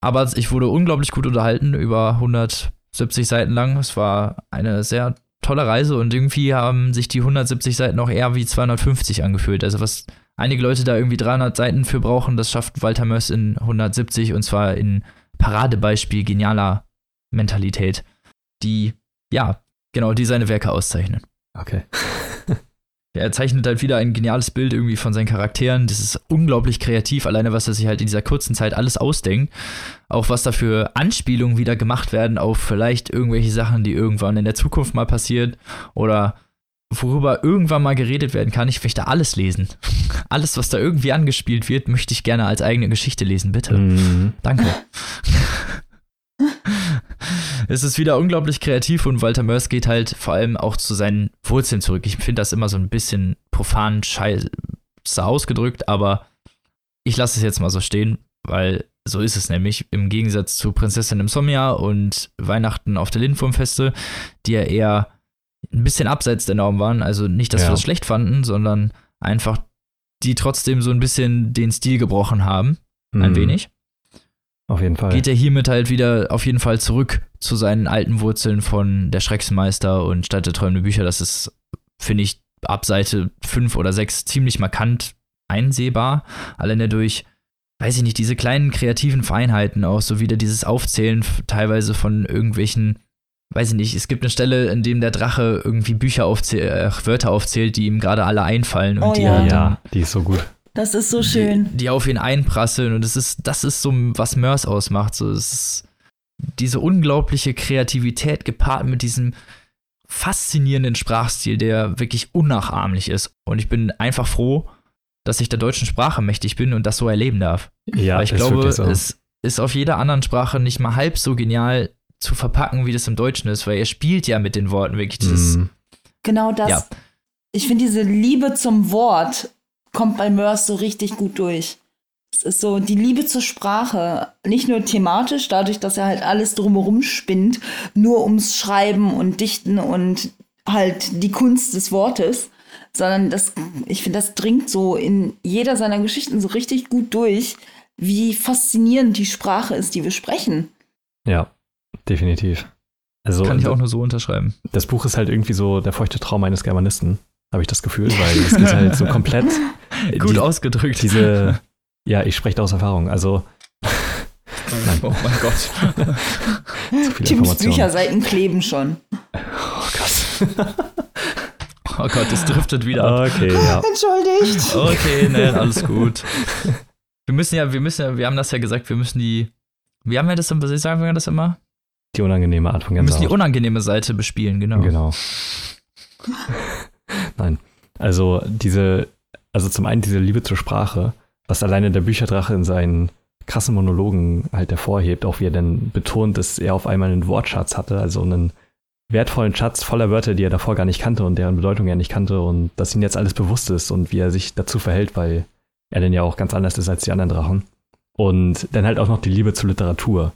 Aber ich wurde unglaublich gut unterhalten über 170 Seiten lang. Es war eine sehr tolle Reise und irgendwie haben sich die 170 Seiten auch eher wie 250 angefühlt. Also was einige Leute da irgendwie 300 Seiten für brauchen, das schafft Walter Mörs in 170 und zwar in Paradebeispiel genialer Mentalität, die, ja, genau, die seine Werke auszeichnen. Okay. Er zeichnet halt wieder ein geniales Bild irgendwie von seinen Charakteren. Das ist unglaublich kreativ, alleine was er sich halt in dieser kurzen Zeit alles ausdenkt. Auch was da für Anspielungen wieder gemacht werden auf vielleicht irgendwelche Sachen, die irgendwann in der Zukunft mal passiert oder worüber irgendwann mal geredet werden kann. Ich möchte alles lesen. Alles, was da irgendwie angespielt wird, möchte ich gerne als eigene Geschichte lesen, bitte. Mhm. Danke. es ist wieder unglaublich kreativ und Walter Mörs geht halt vor allem auch zu seinen Wurzeln zurück. Ich finde das immer so ein bisschen profan scheiße ausgedrückt, aber ich lasse es jetzt mal so stehen, weil so ist es nämlich. Im Gegensatz zu Prinzessin Insomnia und Weihnachten auf der Lindwurmfeste, die ja eher ein bisschen abseits der Norm waren. Also nicht, dass Ja. wir das schlecht fanden, sondern einfach die trotzdem so ein bisschen den Stil gebrochen haben. Ein Mhm. wenig Auf jeden Fall. geht er hiermit halt wieder auf jeden Fall zurück zu seinen alten Wurzeln von der Schrecksmeister und Stadt der träumenden Bücher. Das ist, finde ich, ab Seite 5 oder 6 ziemlich markant einsehbar. Alleine durch, weiß ich nicht, diese kleinen kreativen Feinheiten auch, so wieder dieses Aufzählen teilweise von irgendwelchen, weiß ich nicht, es gibt eine Stelle, in dem der Drache irgendwie Bücher aufzählt, äh, Wörter aufzählt, die ihm gerade alle einfallen und Oh die ja. ja, die ist so gut. Das ist so schön. die, die auf ihn einprasseln und das ist, das ist so, was Mörs ausmacht. So, es ist diese unglaubliche Kreativität gepaart mit diesem faszinierenden Sprachstil, der wirklich unnachahmlich ist. Und ich bin einfach froh, dass ich der deutschen Sprache mächtig bin und das so erleben darf. Ja, Weil ich ist glaube, so. es ist auf jeder anderen Sprache nicht mal halb so genial zu verpacken, wie das im Deutschen ist, weil er spielt ja mit den Worten wirklich dieses, Mhm. Genau das. Ja. Ich finde, diese Liebe zum Wort kommt bei Mörs so richtig gut durch. Es ist so die Liebe zur Sprache, nicht nur thematisch, dadurch, dass er halt alles drumherum spinnt, nur ums Schreiben und Dichten und halt die Kunst des Wortes, sondern das, ich finde, das dringt so in jeder seiner Geschichten so richtig gut durch, wie faszinierend die Sprache ist, die wir sprechen. Ja, definitiv. Also kann ich auch nur so unterschreiben. das Buch ist halt irgendwie so der feuchte Traum eines Germanisten, habe ich das Gefühl, weil es geht halt so komplett Gut die, ausgedrückt. diese, ja, ich spreche da aus Erfahrung, also oh mein Gott. Tims. Bücherseiten kleben schon. Oh Gott. Oh Gott, es driftet wieder ab. Okay, ja. Entschuldigt. Okay, nein, alles gut. Wir müssen ja, wir müssen ja, wir haben das ja gesagt, wir müssen die, wie haben wir das, immer- wie sagen wir das immer? Die unangenehme Art von Wir müssen die Gänsehaut. unangenehme Seite bespielen, genau. Genau. Nein. Also diese, also zum einen diese Liebe zur Sprache, was alleine der Bücherdrache in seinen krassen Monologen halt hervorhebt, auch wie er dann betont, dass er auf einmal einen Wortschatz hatte, also einen wertvollen Schatz voller Wörter, die er davor gar nicht kannte und deren Bedeutung er nicht kannte und dass ihm jetzt alles bewusst ist und wie er sich dazu verhält, weil er dann ja auch ganz anders ist als die anderen Drachen. Und dann halt auch noch die Liebe zur Literatur.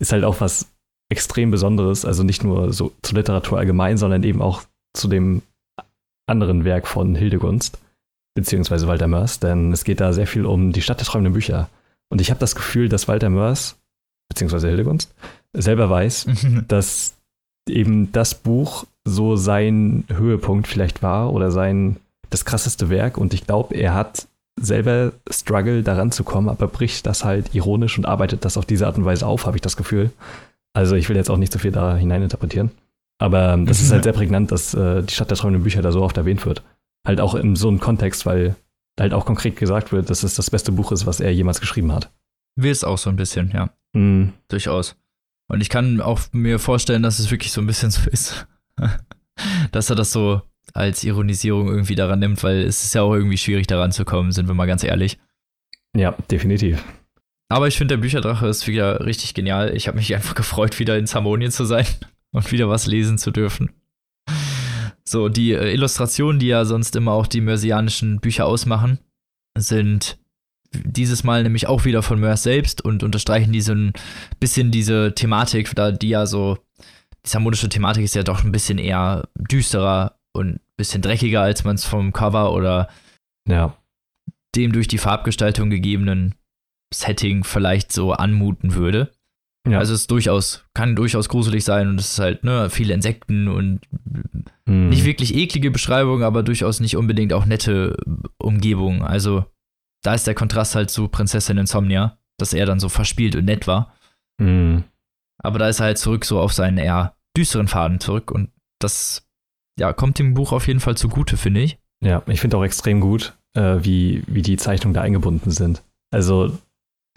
Ist halt auch was extrem Besonderes, also nicht nur so zur Literatur allgemein, sondern eben auch zu dem anderen Werk von Hildegunst, beziehungsweise Walter Mörs, denn es geht da sehr viel um die Stadt der träumenden Bücher. Und ich habe das Gefühl, dass Walter Mörs, beziehungsweise Hildegunst, selber weiß, dass eben das Buch so sein Höhepunkt vielleicht war oder sein das krasseste Werk und ich glaube, er hat selber Struggle daran zu kommen, aber bricht das halt ironisch und arbeitet das auf diese Art und Weise auf, habe ich das Gefühl. Also ich will jetzt auch nicht so viel da hineininterpretieren. Aber das ist halt sehr prägnant, dass äh, die Stadt der träumenden Bücher da so oft erwähnt wird. Halt auch in so einem Kontext, weil halt auch konkret gesagt wird, dass es das beste Buch ist, was er jemals geschrieben hat. Will es auch so ein bisschen, ja. Mhm. Durchaus. Und ich kann auch mir vorstellen, dass es wirklich so ein bisschen so ist. dass er das so als Ironisierung irgendwie daran nimmt, weil es ist ja auch irgendwie schwierig daran zu kommen, sind wir mal ganz ehrlich. Ja, definitiv. Aber ich finde, der Bücherdrache ist wieder richtig genial. Ich habe mich einfach gefreut, wieder in Zamonien zu sein und wieder was lesen zu dürfen. So, die äh, Illustrationen, die ja sonst immer auch die mörsianischen Bücher ausmachen, sind dieses Mal nämlich auch wieder von Mörs selbst und unterstreichen diese ein bisschen diese Thematik, da die ja so, die samonische Thematik ist ja doch ein bisschen eher düsterer und ein bisschen dreckiger, als man es vom Cover oder Ja. dem durch die Farbgestaltung gegebenen Setting vielleicht so anmuten würde. Ja. Also es ist durchaus, kann durchaus gruselig sein und es ist halt, ne, viele Insekten und Mhm. nicht wirklich eklige Beschreibungen, aber durchaus nicht unbedingt auch nette Umgebungen. Also da ist der Kontrast halt zu Prinzessin Insomnia, dass er dann so verspielt und nett war. Mhm. Aber da ist er halt zurück so auf seinen eher düsteren Faden zurück und das, ja, kommt dem Buch auf jeden Fall zugute, finde ich. Ja, ich finde auch extrem gut, äh, wie, wie die Zeichnungen da eingebunden sind. Also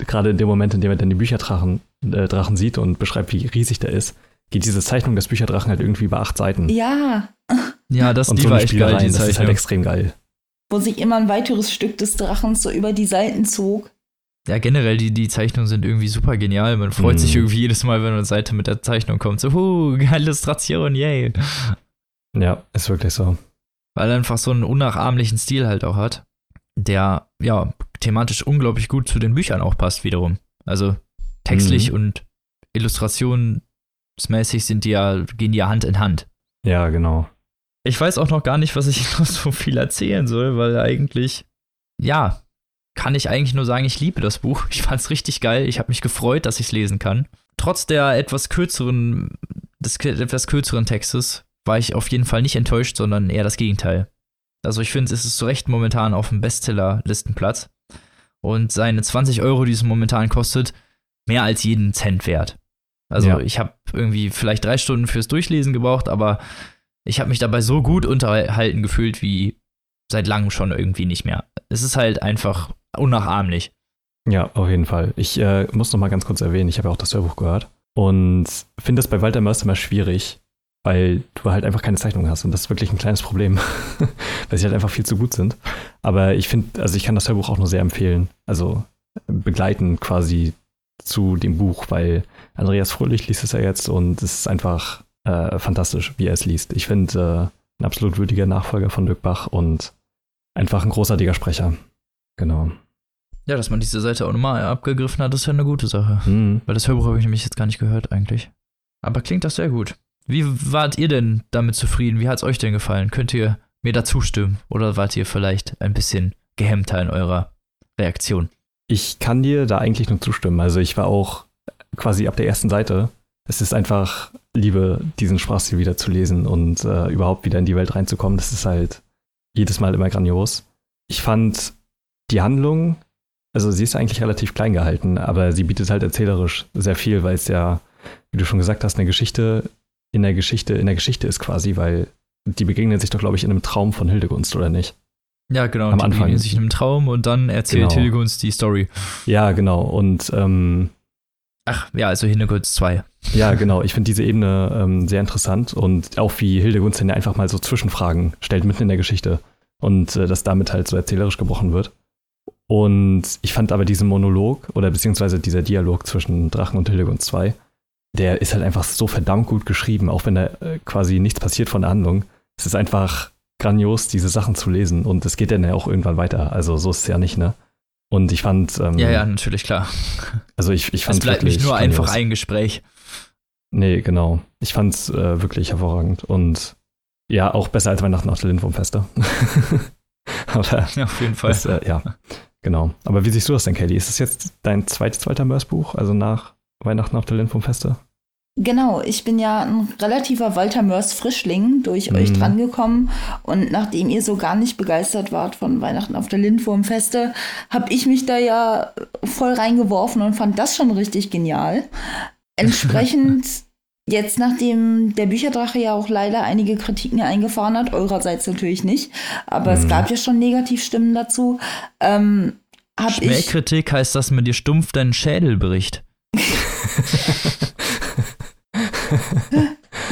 gerade in dem Moment, in dem er dann die Bücherdrachen äh, Drachen sieht und beschreibt, wie riesig der ist, geht diese Zeichnung des Bücherdrachen halt irgendwie über acht Seiten. Ja, Ja, das und die so war eine echt geil, die das ist halt extrem geil. wo sich immer ein weiteres Stück des Drachens so über die Seiten zog. Ja, generell, die, die Zeichnungen sind irgendwie super genial. Man freut Mhm. sich irgendwie jedes Mal, wenn eine Seite mit der Zeichnung kommt. So, huh, geile Illustration, yay. Ja, ist wirklich so. Weil er einfach so einen unnachahmlichen Stil halt auch hat, der, ja, thematisch unglaublich gut zu den Büchern auch passt wiederum. Also textlich Mhm. und illustrationsmäßig sind die ja, gehen die ja Hand in Hand. Ja, genau. Ich weiß auch noch gar nicht, was ich noch so viel erzählen soll, weil eigentlich, ja, kann ich eigentlich nur sagen, ich liebe das Buch. Ich fand es richtig geil. Ich habe mich gefreut, dass ich es lesen kann. Trotz der etwas kürzeren, des etwas kürzeren Textes war ich auf jeden Fall nicht enttäuscht, sondern eher das Gegenteil. Also ich finde, es ist zu Recht momentan auf dem Bestseller-Listenplatz. Und seine 20 Euro, die es momentan kostet, mehr als jeden Cent wert. Also Ja. ich habe irgendwie vielleicht drei Stunden fürs Durchlesen gebraucht, aber ich habe mich dabei so gut unterhalten gefühlt wie seit langem schon irgendwie nicht mehr. Es ist halt einfach unnachahmlich. Ja, auf jeden Fall. Ich äh, muss noch mal ganz kurz erwähnen, ich habe ja auch das Hörbuch gehört und finde es bei Walter Mörs immer schwierig, weil du halt einfach keine Zeichnung hast und das ist wirklich ein kleines Problem, weil sie halt einfach viel zu gut sind. Aber ich finde, also ich kann das Hörbuch auch nur sehr empfehlen, also begleiten quasi zu dem Buch, weil Andreas Fröhlich liest es ja jetzt und es ist einfach äh, fantastisch, wie er es liest. Ich finde äh, ein absolut würdiger Nachfolger von Dirk Bach und einfach ein großartiger Sprecher. Genau. Ja, dass man diese Seite auch nochmal abgegriffen hat, ist ja eine gute Sache. Mhm. Weil das Hörbuch habe ich nämlich jetzt gar nicht gehört eigentlich. Aber klingt das sehr gut. Wie wart ihr denn damit zufrieden? Wie hat es euch denn gefallen? Könnt ihr mir da zustimmen? Oder wart ihr vielleicht ein bisschen gehemmter in eurer Reaktion? Ich kann dir da eigentlich nur zustimmen. Also ich war auch quasi ab der ersten Seite. Es ist einfach Liebe, diesen Sprachstil wieder zu lesen und äh, überhaupt wieder in die Welt reinzukommen. Das ist halt jedes Mal immer grandios. Ich fand die Handlung, also sie ist eigentlich relativ klein gehalten, aber sie bietet halt erzählerisch sehr viel, weil es ja, wie du schon gesagt hast, eine Geschichte in der Geschichte in der Geschichte ist quasi, weil die begegnen sich doch, glaube ich, in einem Traum von Hildegunst, oder nicht? Ja, genau. Am die Anfang. begegnen sich in einem Traum und dann erzählt Genau. Hildegunst die Story. Ja, genau. Und ähm, Ach, ja, also Hintergrund 2. Ja, genau. Ich finde diese Ebene ähm, sehr interessant und auch wie Hilde Gunsten ja einfach mal so Zwischenfragen stellt mitten in der Geschichte und äh, das damit halt so erzählerisch gebrochen wird. Und ich fand aber diesen Monolog oder beziehungsweise dieser Dialog zwischen Drachen und Hildegund 2, der ist halt einfach so verdammt gut geschrieben, auch wenn da äh, quasi nichts passiert von der Handlung. Es ist einfach grandios, diese Sachen zu lesen und es geht dann ja auch irgendwann weiter. Also so ist es ja nicht, ne? Und ich fand, ähm, Ja, ja, natürlich, klar. also ich, ich fand Es bleibt nicht nur grandios. einfach ein Gespräch. Nee, genau. Ich fand's äh, wirklich hervorragend und ja, auch besser als Weihnachten auf der Lindwurmfeste. Aber Ja, auf jeden Fall. das, äh, ja, genau. Aber wie siehst du das denn, Katie? Ist das jetzt dein zweites, zweiter Mörs-Buch, also nach Weihnachten auf der Lindwurmfeste? Genau, ich bin ja ein relativer Walter Mörs Frischling durch euch Mhm. drangekommen und nachdem ihr so gar nicht begeistert wart von Weihnachten auf der Lindwurmfeste, habe ich mich da ja voll reingeworfen und fand das schon richtig genial. Entsprechend, jetzt, nachdem der Bücherdrache ja auch leider einige Kritiken eingefahren hat, eurerseits natürlich nicht, aber mhm. es gab ja schon Negativstimmen dazu, ähm. Schmähkritik heißt, dass man dir stumpf deinen Schädel bricht.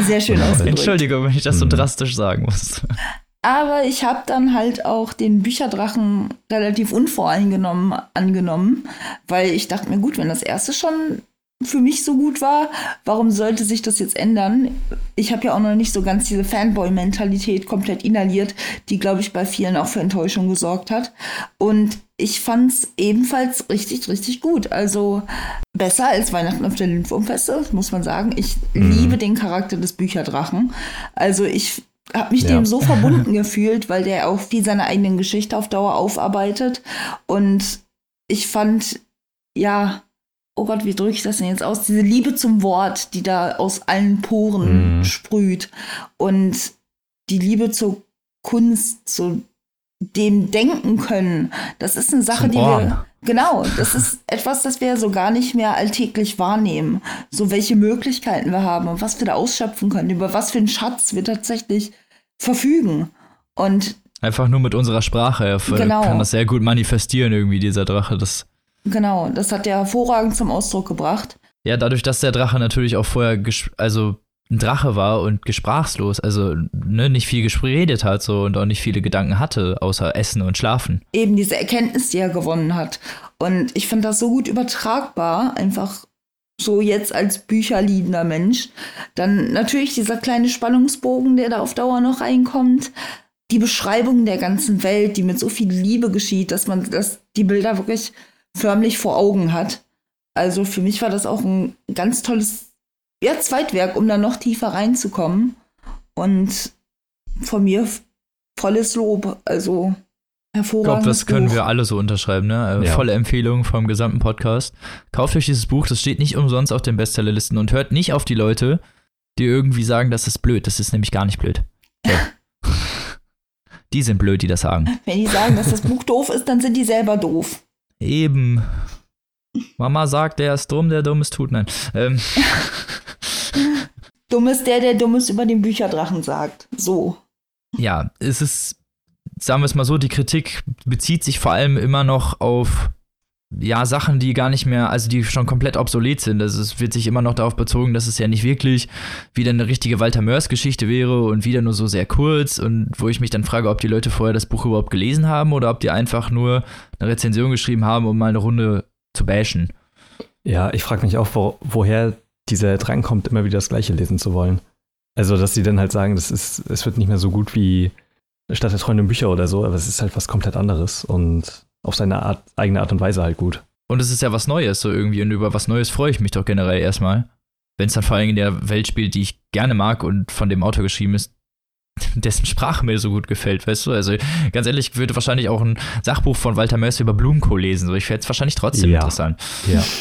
Sehr schön ausgedrückt. Entschuldigung, wenn ich das so mhm. drastisch sagen muss. Aber ich habe dann halt auch den Bücherdrachen relativ unvoreingenommen angenommen, weil ich dachte mir, gut, wenn das erste schon für mich so gut war, warum sollte sich das jetzt ändern? Ich habe ja auch noch nicht so ganz diese Fanboy-Mentalität komplett inhaliert, die, glaube ich, bei vielen auch für Enttäuschung gesorgt hat. Und ich fand es ebenfalls richtig, richtig gut. Also besser als Weihnachten auf der Lindwurmfeste, muss man sagen. Ich mhm. liebe den Charakter des Bücherdrachen. Also ich habe mich ja. dem so verbunden gefühlt, weil der auch viel seiner eigenen Geschichte auf Dauer aufarbeitet. Und ich fand, ja, oh Gott, wie drücke ich das denn jetzt aus? Diese Liebe zum Wort, die da aus allen Poren mm. sprüht. Und die Liebe zur Kunst, zu dem Denken können. Das ist eine Sache, die wir. Genau, das ist etwas, das wir so gar nicht mehr alltäglich wahrnehmen. So welche Möglichkeiten wir haben und was wir da ausschöpfen können, über was für einen Schatz wir tatsächlich verfügen. Und einfach nur mit unserer Sprache genau. kann das sehr gut manifestieren, irgendwie, dieser Drache. Das Genau, das hat er hervorragend zum Ausdruck gebracht. Ja, dadurch, dass der Drache natürlich auch vorher, also ein Drache war und gesprachslos, also ne, nicht viel geredet hat so und auch nicht viele Gedanken hatte, außer Essen und Schlafen. Eben diese Erkenntnis, die er gewonnen hat. Und ich finde das so gut übertragbar, einfach so jetzt als bücherliebender Mensch. Dann natürlich dieser kleine Spannungsbogen, der da auf Dauer noch reinkommt. Die Beschreibung der ganzen Welt, die mit so viel Liebe geschieht, dass man dass die Bilder wirklich förmlich vor Augen hat. Also für mich war das auch ein ganz tolles ja, Zweitwerk, um da noch tiefer reinzukommen. Und von mir volles Lob. Also hervorragend. Ich glaube, das können Buch. wir alle so unterschreiben. Ne? Äh, ja. Volle Empfehlung vom gesamten Podcast. Kauft euch dieses Buch, das steht nicht umsonst auf den Bestsellerlisten und hört nicht auf die Leute, die irgendwie sagen, das ist blöd. Das ist nämlich gar nicht blöd. Ja. die sind blöd, die das sagen. Wenn die sagen, dass das Buch doof ist, dann sind die selber doof. Eben. Mama sagt, der ist dumm, der Dummes tut. Nein. Ähm. Dumm ist der, der Dummes über den Bücherdrachen sagt. So. Ja, es ist, sagen wir es mal so, die Kritik bezieht sich vor allem immer noch auf ja, Sachen, die gar nicht mehr, also die schon komplett obsolet sind. Also es wird sich immer noch darauf bezogen, dass es ja nicht wirklich wieder eine richtige Walter Mörs-Geschichte wäre und wieder nur so sehr kurz und wo ich mich dann frage, ob die Leute vorher das Buch überhaupt gelesen haben oder ob die einfach nur eine Rezension geschrieben haben, um mal eine Runde zu bashen. Ja, ich frage mich auch, wo, woher dieser Drang kommt, immer wieder das Gleiche lesen zu wollen. Also, dass sie dann halt sagen, das ist, es wird nicht mehr so gut wie Stadt der Freunde Bücher oder so, aber es ist halt was komplett anderes und auf seine Art, eigene Art und Weise halt gut. Und es ist ja was Neues, so irgendwie. Und über was Neues freue ich mich doch generell erstmal. Wenn es dann vor allem in der Welt spielt, die ich gerne mag und von dem Autor geschrieben ist, dessen Sprache mir so gut gefällt, weißt du? Also ganz ehrlich, ich würde wahrscheinlich auch ein Sachbuch von Walter Mörs über Blumenkohl lesen. So, ich fände es wahrscheinlich trotzdem ja. interessant. Ja.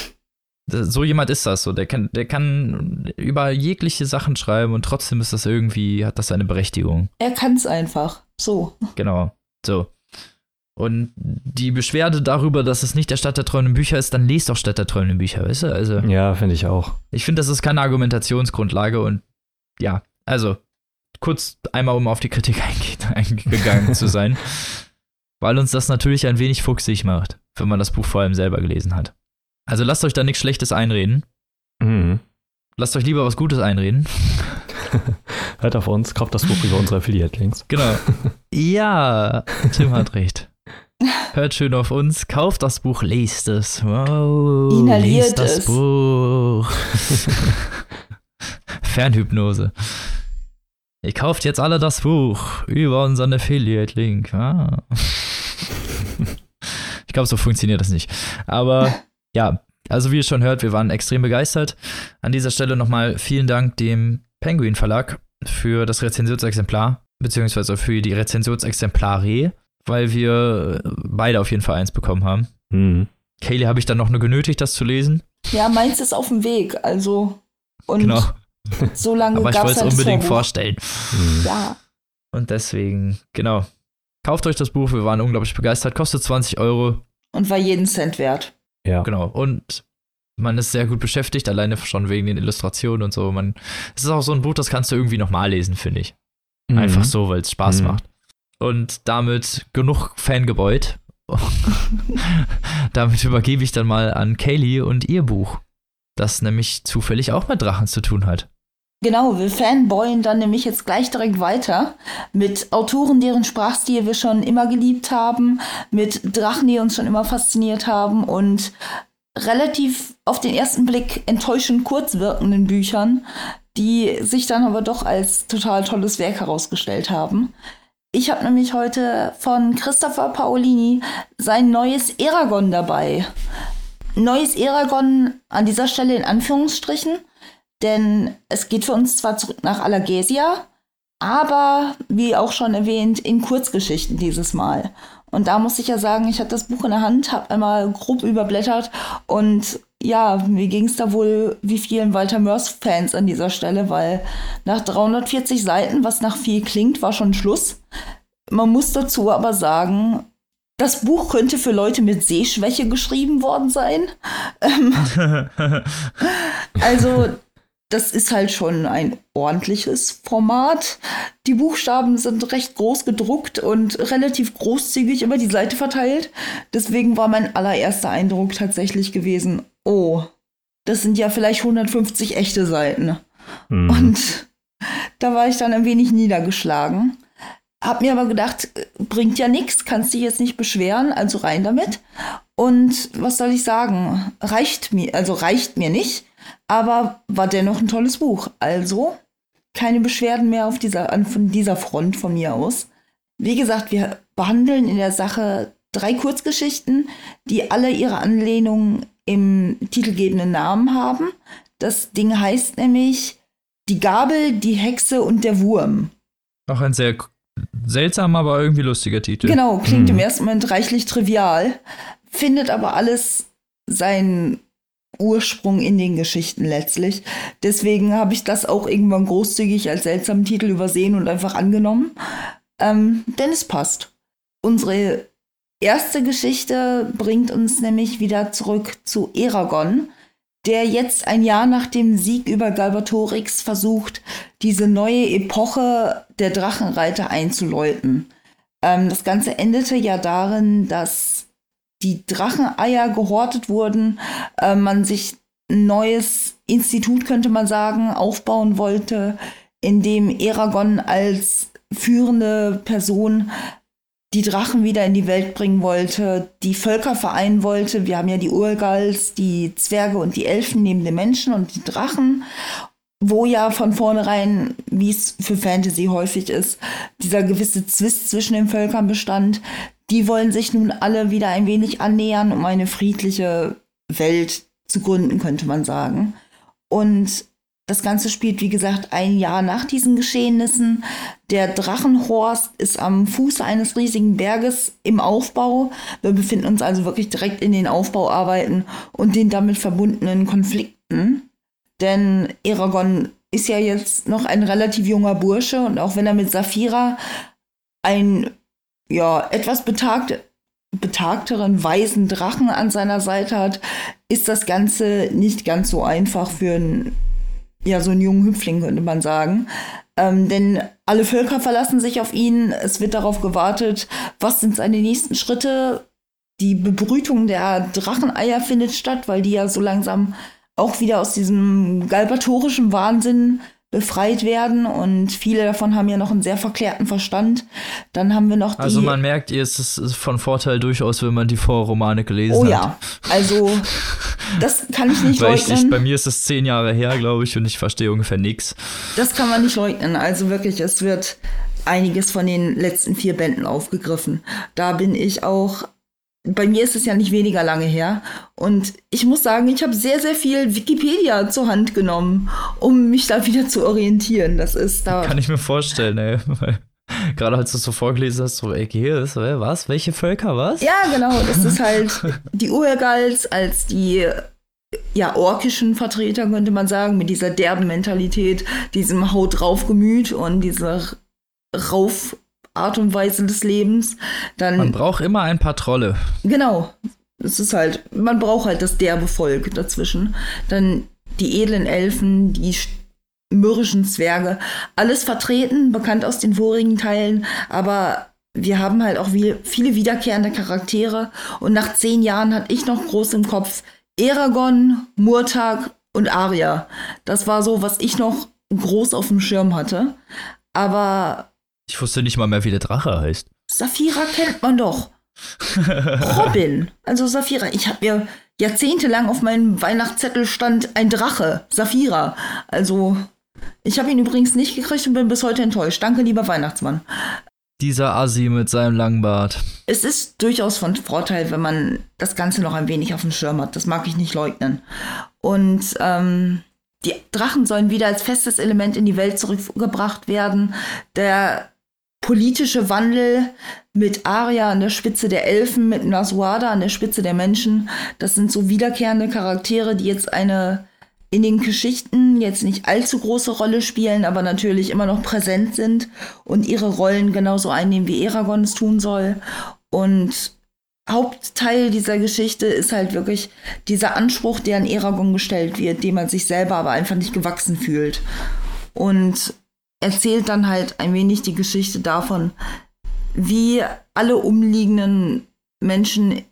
So jemand ist das so. Der kann, der kann über jegliche Sachen schreiben und trotzdem ist das irgendwie, hat das seine Berechtigung. Er kann es einfach. So. Genau. So. Und die Beschwerde darüber, dass es nicht der Stadt der träumenden Bücher ist, dann lest doch Stadt der träumenden Bücher, weißt du? Also, ja, finde ich auch. Ich finde, das ist keine Argumentationsgrundlage und ja, also kurz einmal, um auf die Kritik eingegangen zu sein, weil uns das natürlich ein wenig fuchsig macht, wenn man das Buch vor allem selber gelesen hat. Also lasst euch da nichts Schlechtes einreden. Mhm. Lasst euch lieber was Gutes einreden. Hört auf uns, kauft das Buch über unsere Affiliate-Links. Genau. Ja, Tim hat recht. Hört schön auf uns, kauft das Buch, lest es. Wow, Inhaliert lest das es. Buch. Fernhypnose. Ihr kauft jetzt alle das Buch über unseren Affiliate-Link. Ah. ich glaube, so funktioniert das nicht. Aber ja, also wie ihr schon hört, wir waren extrem begeistert. An dieser Stelle nochmal vielen Dank dem Penguin Verlag für das Rezensionsexemplar, beziehungsweise für die Rezensionsexemplare weil wir beide auf jeden Fall eins bekommen haben. Mhm. Kaylee habe ich dann noch nur genötigt, das zu lesen. Ja, meins ist auf dem Weg, also. Und genau. So lange Aber ich wollte es halt unbedingt vorstellen. Mhm. Ja. Und deswegen, genau. Kauft euch das Buch, wir waren unglaublich begeistert. Kostet 20 Euro. Und war jeden Cent wert. Ja. Genau. Und man ist sehr gut beschäftigt, alleine schon wegen den Illustrationen und so. Man, es ist auch so ein Buch, das kannst du irgendwie nochmal lesen, finde ich. Mhm. Einfach so, weil es Spaß mhm. macht. Und damit genug Fangebeut. damit übergebe ich dann mal an Kaylee und ihr Buch, das nämlich zufällig auch mit Drachen zu tun hat. Genau, wir fanboyen dann nämlich jetzt gleich direkt weiter mit Autoren, deren Sprachstil wir schon immer geliebt haben, mit Drachen, die uns schon immer fasziniert haben und relativ auf den ersten Blick enttäuschend kurz wirkenden Büchern, die sich dann aber doch als total tolles Werk herausgestellt haben. Ich habe nämlich heute von Christopher Paolini sein neues Eragon dabei. Neues Eragon an dieser Stelle in Anführungsstrichen, denn es geht für uns zwar zurück nach Allergesia, aber wie auch schon erwähnt, in Kurzgeschichten dieses Mal. Und da muss ich ja sagen, ich hatte das Buch in der Hand, habe einmal grob überblättert und ja, mir ging es da wohl wie vielen Walter Mörs-Fans an dieser Stelle, weil nach 340 Seiten, was nach viel klingt, war schon Schluss. Man muss dazu aber sagen, das Buch könnte für Leute mit Sehschwäche geschrieben worden sein. Ähm, also das ist halt schon ein ordentliches Format. Die Buchstaben sind recht groß gedruckt und relativ großzügig über die Seite verteilt. Deswegen war mein allererster Eindruck tatsächlich gewesen, oh, das sind ja vielleicht 150 echte Seiten. Mhm. Und da war ich dann ein wenig niedergeschlagen. Hab mir aber gedacht, bringt ja nichts, kannst dich jetzt nicht beschweren, also rein damit. Und was soll ich sagen? Reicht mir, also reicht mir nicht aber war dennoch ein tolles Buch. Also keine Beschwerden mehr auf dieser, von dieser Front von mir aus. Wie gesagt, wir behandeln in der Sache drei Kurzgeschichten, die alle ihre Anlehnung im titelgebenden Namen haben. Das Ding heißt nämlich Die Gabel, die Hexe und der Wurm. Auch ein sehr seltsamer, aber irgendwie lustiger Titel. Genau, klingt hm. im ersten Moment reichlich trivial, findet aber alles seinen Ursprung in den Geschichten letztlich. Deswegen habe ich das auch irgendwann großzügig als seltsamen Titel übersehen und einfach angenommen. Ähm, denn es passt. Unsere erste Geschichte bringt uns nämlich wieder zurück zu Eragon, der jetzt ein Jahr nach dem Sieg über Galbatorix versucht, diese neue Epoche der Drachenreiter einzuläuten. Ähm, das Ganze endete ja darin, dass die Dracheneier gehortet wurden, äh, man sich ein neues Institut, könnte man sagen, aufbauen wollte, in dem Eragon als führende Person die Drachen wieder in die Welt bringen wollte, die Völker vereinen wollte. Wir haben ja die Urgals, die Zwerge und die Elfen neben den Menschen und die Drachen, wo ja von vornherein, wie es für Fantasy häufig ist, dieser gewisse Zwist zwischen den Völkern bestand, die wollen sich nun alle wieder ein wenig annähern, um eine friedliche Welt zu gründen, könnte man sagen. Und das Ganze spielt, wie gesagt, ein Jahr nach diesen Geschehnissen. Der Drachenhorst ist am Fuße eines riesigen Berges im Aufbau. Wir befinden uns also wirklich direkt in den Aufbauarbeiten und den damit verbundenen Konflikten. Denn Eragon ist ja jetzt noch ein relativ junger Bursche und auch wenn er mit Saphira ein ja, etwas betagte, betagteren weißen Drachen an seiner Seite hat, ist das Ganze nicht ganz so einfach für einen, ja, so einen jungen Hüpfling, könnte man sagen. Ähm, denn alle Völker verlassen sich auf ihn. Es wird darauf gewartet, was sind seine nächsten Schritte. Die Bebrütung der Dracheneier findet statt, weil die ja so langsam auch wieder aus diesem galbatorischen Wahnsinn befreit werden und viele davon haben ja noch einen sehr verklärten Verstand. Dann haben wir noch die Also man merkt, ihr ist es von Vorteil durchaus, wenn man die Vorromane gelesen hat. Oh ja, also das kann ich nicht Weil leugnen. Ich, bei mir ist es zehn Jahre her, glaube ich, und ich verstehe ungefähr nichts. Das kann man nicht leugnen. Also wirklich, es wird einiges von den letzten vier Bänden aufgegriffen. Da bin ich auch bei mir ist es ja nicht weniger lange her. Und ich muss sagen, ich habe sehr, sehr viel Wikipedia zur Hand genommen, um mich da wieder zu orientieren. Das ist da. Kann ich mir vorstellen, ey. Gerade als du es so vorgelesen hast, so, ey, hier ist, was? Welche Völker, was? Ja, genau. Das ist halt die Urgals als die ja, orkischen Vertreter, könnte man sagen, mit dieser derben Mentalität, diesem Haut drauf Gemüt und dieser rauf Art und Weise des Lebens. Dann, Man braucht immer ein paar Trolle. Genau. es ist halt, man braucht halt das derbe Volk dazwischen. Dann die edlen Elfen, die mürrischen Zwerge, alles vertreten, bekannt aus den vorigen Teilen, aber wir haben halt auch viele wiederkehrende Charaktere und nach zehn Jahren hatte ich noch groß im Kopf Eragon, Murtag und Arya. Das war so, was ich noch groß auf dem Schirm hatte. Aber. Ich wusste nicht mal mehr, wie der Drache heißt. Saphira kennt man doch. Robin. Also Saphira. Ich habe mir jahrzehntelang auf meinem Weihnachtszettel stand ein Drache. Saphira. Also, ich habe ihn übrigens nicht gekriegt und bin bis heute enttäuscht. Danke, lieber Weihnachtsmann. Dieser Assi mit seinem langen Bart. Es ist durchaus von Vorteil, wenn man das Ganze noch ein wenig auf dem Schirm hat. Das mag ich nicht leugnen. Und ähm, die Drachen sollen wieder als festes Element in die Welt zurückgebracht werden. Der politische Wandel mit Arya an der Spitze der Elfen, mit Nasuada an der Spitze der Menschen. Das sind so wiederkehrende Charaktere, die jetzt eine in den Geschichten jetzt nicht allzu große Rolle spielen, aber natürlich immer noch präsent sind und ihre Rollen genauso einnehmen, wie Eragon es tun soll. Und Hauptteil dieser Geschichte ist halt wirklich dieser Anspruch, der an Eragon gestellt wird, dem man sich selber aber einfach nicht gewachsen fühlt. Und erzählt dann halt ein wenig die Geschichte davon, wie alle umliegenden Menschen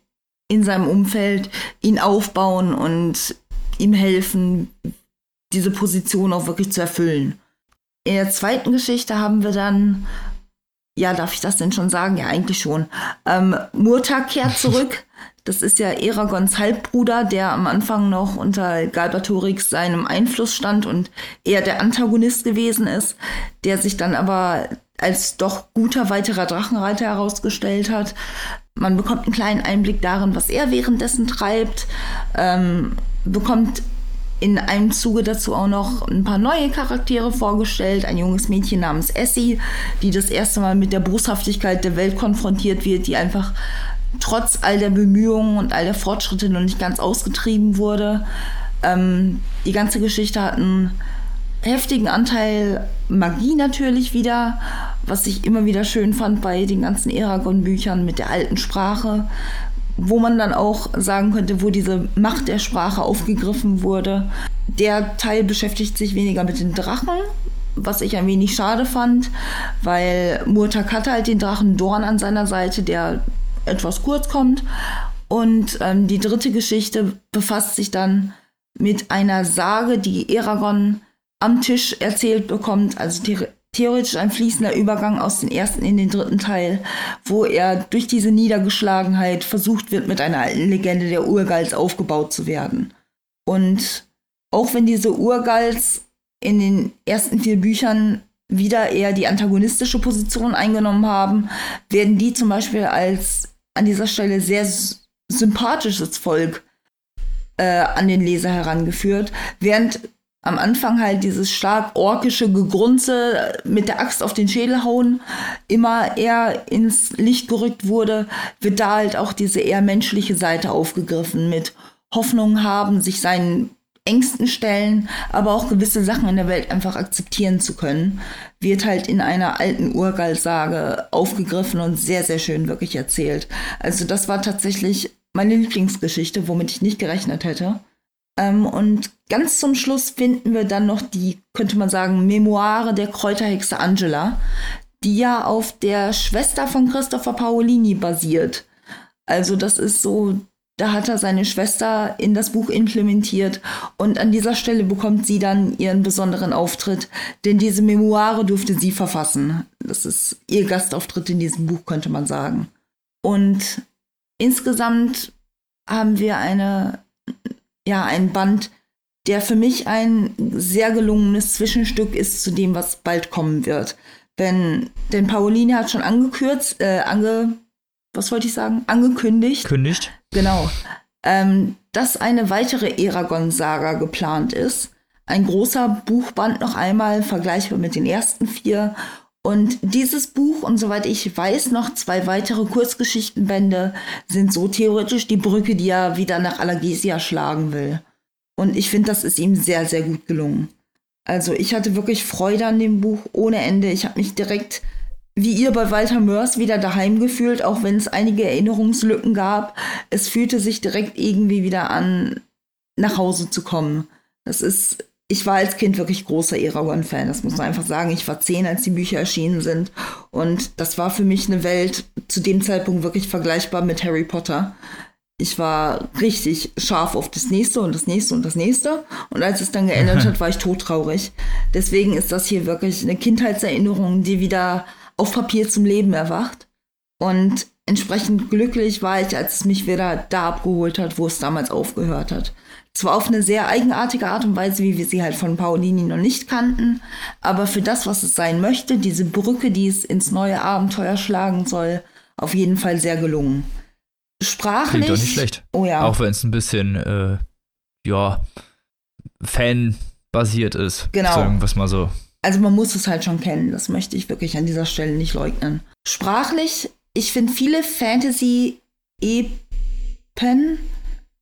in seinem Umfeld ihn aufbauen und ihm helfen, diese Position auch wirklich zu erfüllen. In der zweiten Geschichte haben wir dann, ja, darf ich das denn schon sagen? Ja, eigentlich schon. Ähm, Murtag kehrt zurück. Das ist ja Eragons Halbbruder, der am Anfang noch unter Galbatorix seinem Einfluss stand und eher der Antagonist gewesen ist, der sich dann aber als doch guter weiterer Drachenreiter herausgestellt hat. Man bekommt einen kleinen Einblick darin, was er währenddessen treibt, ähm, bekommt in einem Zuge dazu auch noch ein paar neue Charaktere vorgestellt. Ein junges Mädchen namens Essie, die das erste Mal mit der Boshaftigkeit der Welt konfrontiert wird, die einfach trotz all der Bemühungen und all der Fortschritte noch nicht ganz ausgetrieben wurde. Ähm, die ganze Geschichte hat einen heftigen Anteil Magie natürlich wieder, was ich immer wieder schön fand bei den ganzen Eragon-Büchern mit der alten Sprache, wo man dann auch sagen könnte, wo diese Macht der Sprache aufgegriffen wurde. Der Teil beschäftigt sich weniger mit den Drachen, was ich ein wenig schade fand, weil Murtak hatte halt den Drachen Dorn an seiner Seite, der etwas kurz kommt. Und ähm, die dritte Geschichte befasst sich dann mit einer Sage, die Eragon am Tisch erzählt bekommt, also the theoretisch ein fließender Übergang aus dem ersten in den dritten Teil, wo er durch diese Niedergeschlagenheit versucht wird, mit einer alten Legende der Urgals aufgebaut zu werden. Und auch wenn diese Urgals in den ersten vier Büchern wieder eher die antagonistische Position eingenommen haben, werden die zum Beispiel als an dieser Stelle sehr sympathisches Volk äh, an den Leser herangeführt, während am Anfang halt dieses stark orkische Gegrunze mit der Axt auf den Schädel hauen immer eher ins Licht gerückt wurde, wird da halt auch diese eher menschliche Seite aufgegriffen mit Hoffnung haben, sich seinen Ängsten stellen, aber auch gewisse Sachen in der Welt einfach akzeptieren zu können, wird halt in einer alten Urgalsage aufgegriffen und sehr, sehr schön wirklich erzählt. Also das war tatsächlich meine Lieblingsgeschichte, womit ich nicht gerechnet hätte. Ähm, und ganz zum Schluss finden wir dann noch die, könnte man sagen, Memoire der Kräuterhexe Angela, die ja auf der Schwester von Christopher Paolini basiert. Also das ist so da hat er seine Schwester in das Buch implementiert und an dieser Stelle bekommt sie dann ihren besonderen Auftritt, denn diese Memoire durfte sie verfassen. Das ist ihr Gastauftritt in diesem Buch, könnte man sagen. Und insgesamt haben wir eine, ja, ein Band, der für mich ein sehr gelungenes Zwischenstück ist zu dem, was bald kommen wird. Denn, denn Pauline hat schon angekürzt, äh, ange, was wollte ich sagen? Angekündigt. Kündigt. Genau. Ähm, dass eine weitere Eragon-Saga geplant ist. Ein großer Buchband noch einmal, vergleichbar mit den ersten vier. Und dieses Buch und soweit ich weiß, noch zwei weitere Kurzgeschichtenbände sind so theoretisch die Brücke, die er wieder nach Allergesia schlagen will. Und ich finde, das ist ihm sehr, sehr gut gelungen. Also ich hatte wirklich Freude an dem Buch ohne Ende. Ich habe mich direkt wie ihr bei Walter Mörs wieder daheim gefühlt, auch wenn es einige Erinnerungslücken gab. Es fühlte sich direkt irgendwie wieder an, nach Hause zu kommen. Das ist, ich war als Kind wirklich großer Eragon-Fan, das muss man einfach sagen. Ich war zehn, als die Bücher erschienen sind. Und das war für mich eine Welt zu dem Zeitpunkt wirklich vergleichbar mit Harry Potter. Ich war richtig scharf auf das nächste und das nächste und das nächste. Und als es dann geändert hat, war ich todtraurig. Deswegen ist das hier wirklich eine Kindheitserinnerung, die wieder auf Papier zum Leben erwacht. Und entsprechend glücklich war ich, als es mich wieder da abgeholt hat, wo es damals aufgehört hat. Zwar auf eine sehr eigenartige Art und Weise, wie wir sie halt von Paolini noch nicht kannten, aber für das, was es sein möchte, diese Brücke, die es ins neue Abenteuer schlagen soll, auf jeden Fall sehr gelungen. Sprachlich. Klingt doch nicht schlecht. Oh ja. Auch wenn es ein bisschen, äh, ja, fanbasiert ist. Genau. Sagen wir es mal so. Also man muss es halt schon kennen, das möchte ich wirklich an dieser Stelle nicht leugnen. Sprachlich, ich finde viele Fantasy-Epen,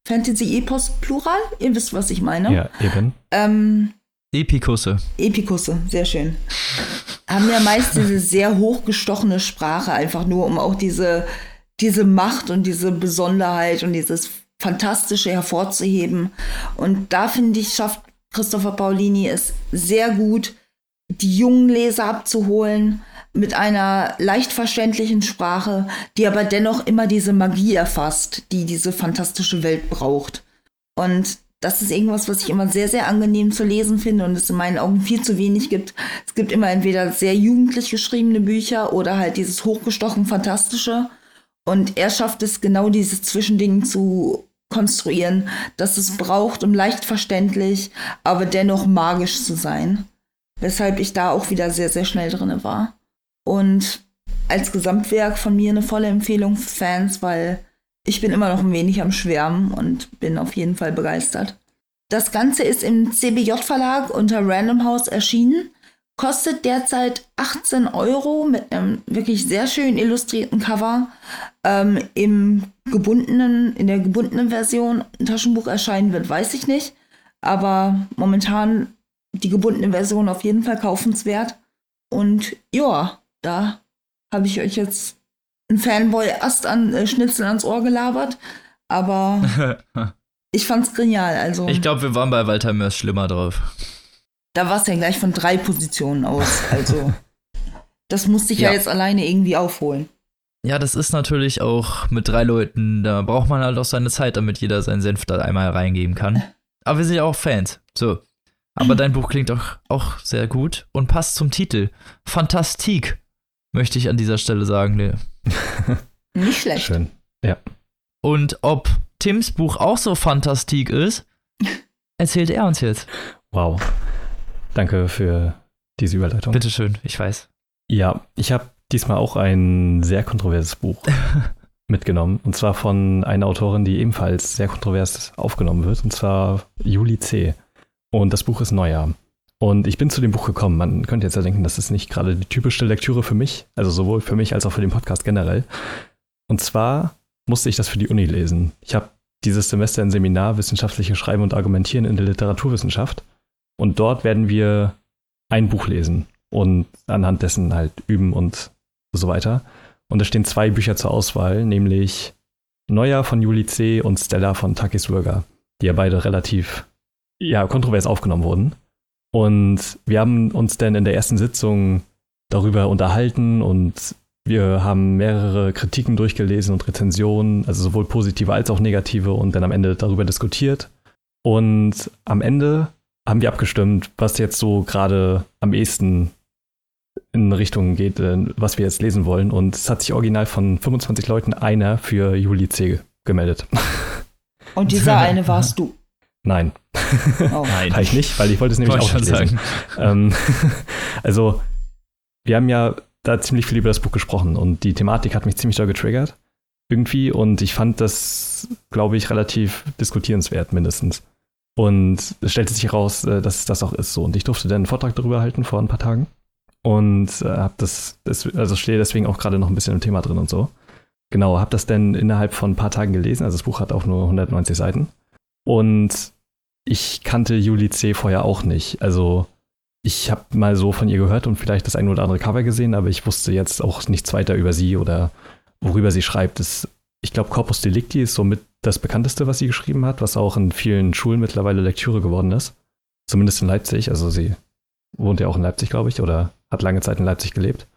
Fantasy-Epos plural, ihr wisst, was ich meine. Ja, eben. Ähm, Epikusse. Epikusse, sehr schön. Haben ja meist diese sehr hochgestochene Sprache, einfach nur, um auch diese, diese Macht und diese Besonderheit und dieses Fantastische hervorzuheben. Und da finde ich, schafft Christopher Paolini es sehr gut, die jungen Leser abzuholen mit einer leicht verständlichen Sprache, die aber dennoch immer diese Magie erfasst, die diese fantastische Welt braucht. Und das ist irgendwas, was ich immer sehr, sehr angenehm zu lesen finde und es in meinen Augen viel zu wenig gibt. Es gibt immer entweder sehr jugendlich geschriebene Bücher oder halt dieses hochgestochen Fantastische. Und er schafft es genau dieses Zwischending zu konstruieren, das es braucht, um leicht verständlich, aber dennoch magisch zu sein weshalb ich da auch wieder sehr, sehr schnell drin war. Und als Gesamtwerk von mir eine volle Empfehlung für Fans, weil ich bin immer noch ein wenig am Schwärmen und bin auf jeden Fall begeistert. Das Ganze ist im CBJ-Verlag unter Random House erschienen, kostet derzeit 18 Euro mit einem wirklich sehr schön illustrierten Cover. Ähm, Im gebundenen, in der gebundenen Version ein Taschenbuch erscheinen wird, weiß ich nicht. Aber momentan die gebundene Version auf jeden Fall kaufenswert. Und ja, da habe ich euch jetzt ein Fanboy-Ast an äh, Schnitzel ans Ohr gelabert. Aber ich fand's genial. Also, Ich glaube, wir waren bei Walter Mörs schlimmer drauf. da war es ja gleich von drei Positionen aus. Also, das musste ich ja. Ja. jetzt alleine irgendwie aufholen. Ja, das ist natürlich auch mit drei Leuten, da braucht man halt auch seine Zeit, damit jeder seinen Senf da einmal reingeben kann. Aber wir sind ja auch Fans. So. Aber dein Buch klingt doch auch sehr gut und passt zum Titel. Fantastik, möchte ich an dieser Stelle sagen. Nee. Nicht schlecht. Schön. Ja. Und ob Tims Buch auch so fantastik ist, erzählt er uns jetzt. Wow. Danke für diese Überleitung. Bitteschön, ich weiß. Ja, ich habe diesmal auch ein sehr kontroverses Buch mitgenommen. Und zwar von einer Autorin, die ebenfalls sehr kontrovers aufgenommen wird. Und zwar Juli C. Und das Buch ist Neujahr. Und ich bin zu dem Buch gekommen. Man könnte jetzt ja denken, das ist nicht gerade die typische Lektüre für mich. Also sowohl für mich als auch für den Podcast generell. Und zwar musste ich das für die Uni lesen. Ich habe dieses Semester ein Seminar Wissenschaftliche Schreiben und Argumentieren in der Literaturwissenschaft. Und dort werden wir ein Buch lesen und anhand dessen halt üben und so weiter. Und es stehen zwei Bücher zur Auswahl, nämlich Neujahr von Juli C. und Stella von Takis Würger, die ja beide relativ ja, kontrovers aufgenommen wurden. Und wir haben uns dann in der ersten Sitzung darüber unterhalten und wir haben mehrere Kritiken durchgelesen und Rezensionen, also sowohl positive als auch negative und dann am Ende darüber diskutiert. Und am Ende haben wir abgestimmt, was jetzt so gerade am ehesten in Richtung geht, äh, was wir jetzt lesen wollen. Und es hat sich original von 25 Leuten einer für Juli C. gemeldet. Und dieser eine warst du. Nein, Oh. Nein. war ich nicht, weil ich wollte es nämlich Wollte auch ich nicht schon lesen. Ähm, also, wir haben ja da ziemlich viel über das Buch gesprochen und die Thematik hat mich ziemlich doll getriggert. Irgendwie und ich fand das, glaube ich, relativ diskutierenswert mindestens. Und es stellte sich heraus, äh, dass es das auch ist so. Und ich durfte dann einen Vortrag darüber halten vor ein paar Tagen. Und äh, hab das, das, also stehe deswegen auch gerade noch ein bisschen im Thema drin und so. Genau, habe das dann innerhalb von ein paar Tagen gelesen. Also das Buch hat auch nur 190 Seiten. Und ich kannte Juli C. vorher auch nicht. Also ich habe mal so von ihr gehört und vielleicht das ein oder andere Cover gesehen, aber ich wusste jetzt auch nichts weiter über sie oder worüber sie schreibt. Das, ich glaube, Corpus Delicti ist somit das bekannteste, was sie geschrieben hat, was auch in vielen Schulen mittlerweile Lektüre geworden ist. Zumindest in Leipzig. Also sie wohnt ja auch in Leipzig, glaube ich, oder hat lange Zeit in Leipzig gelebt.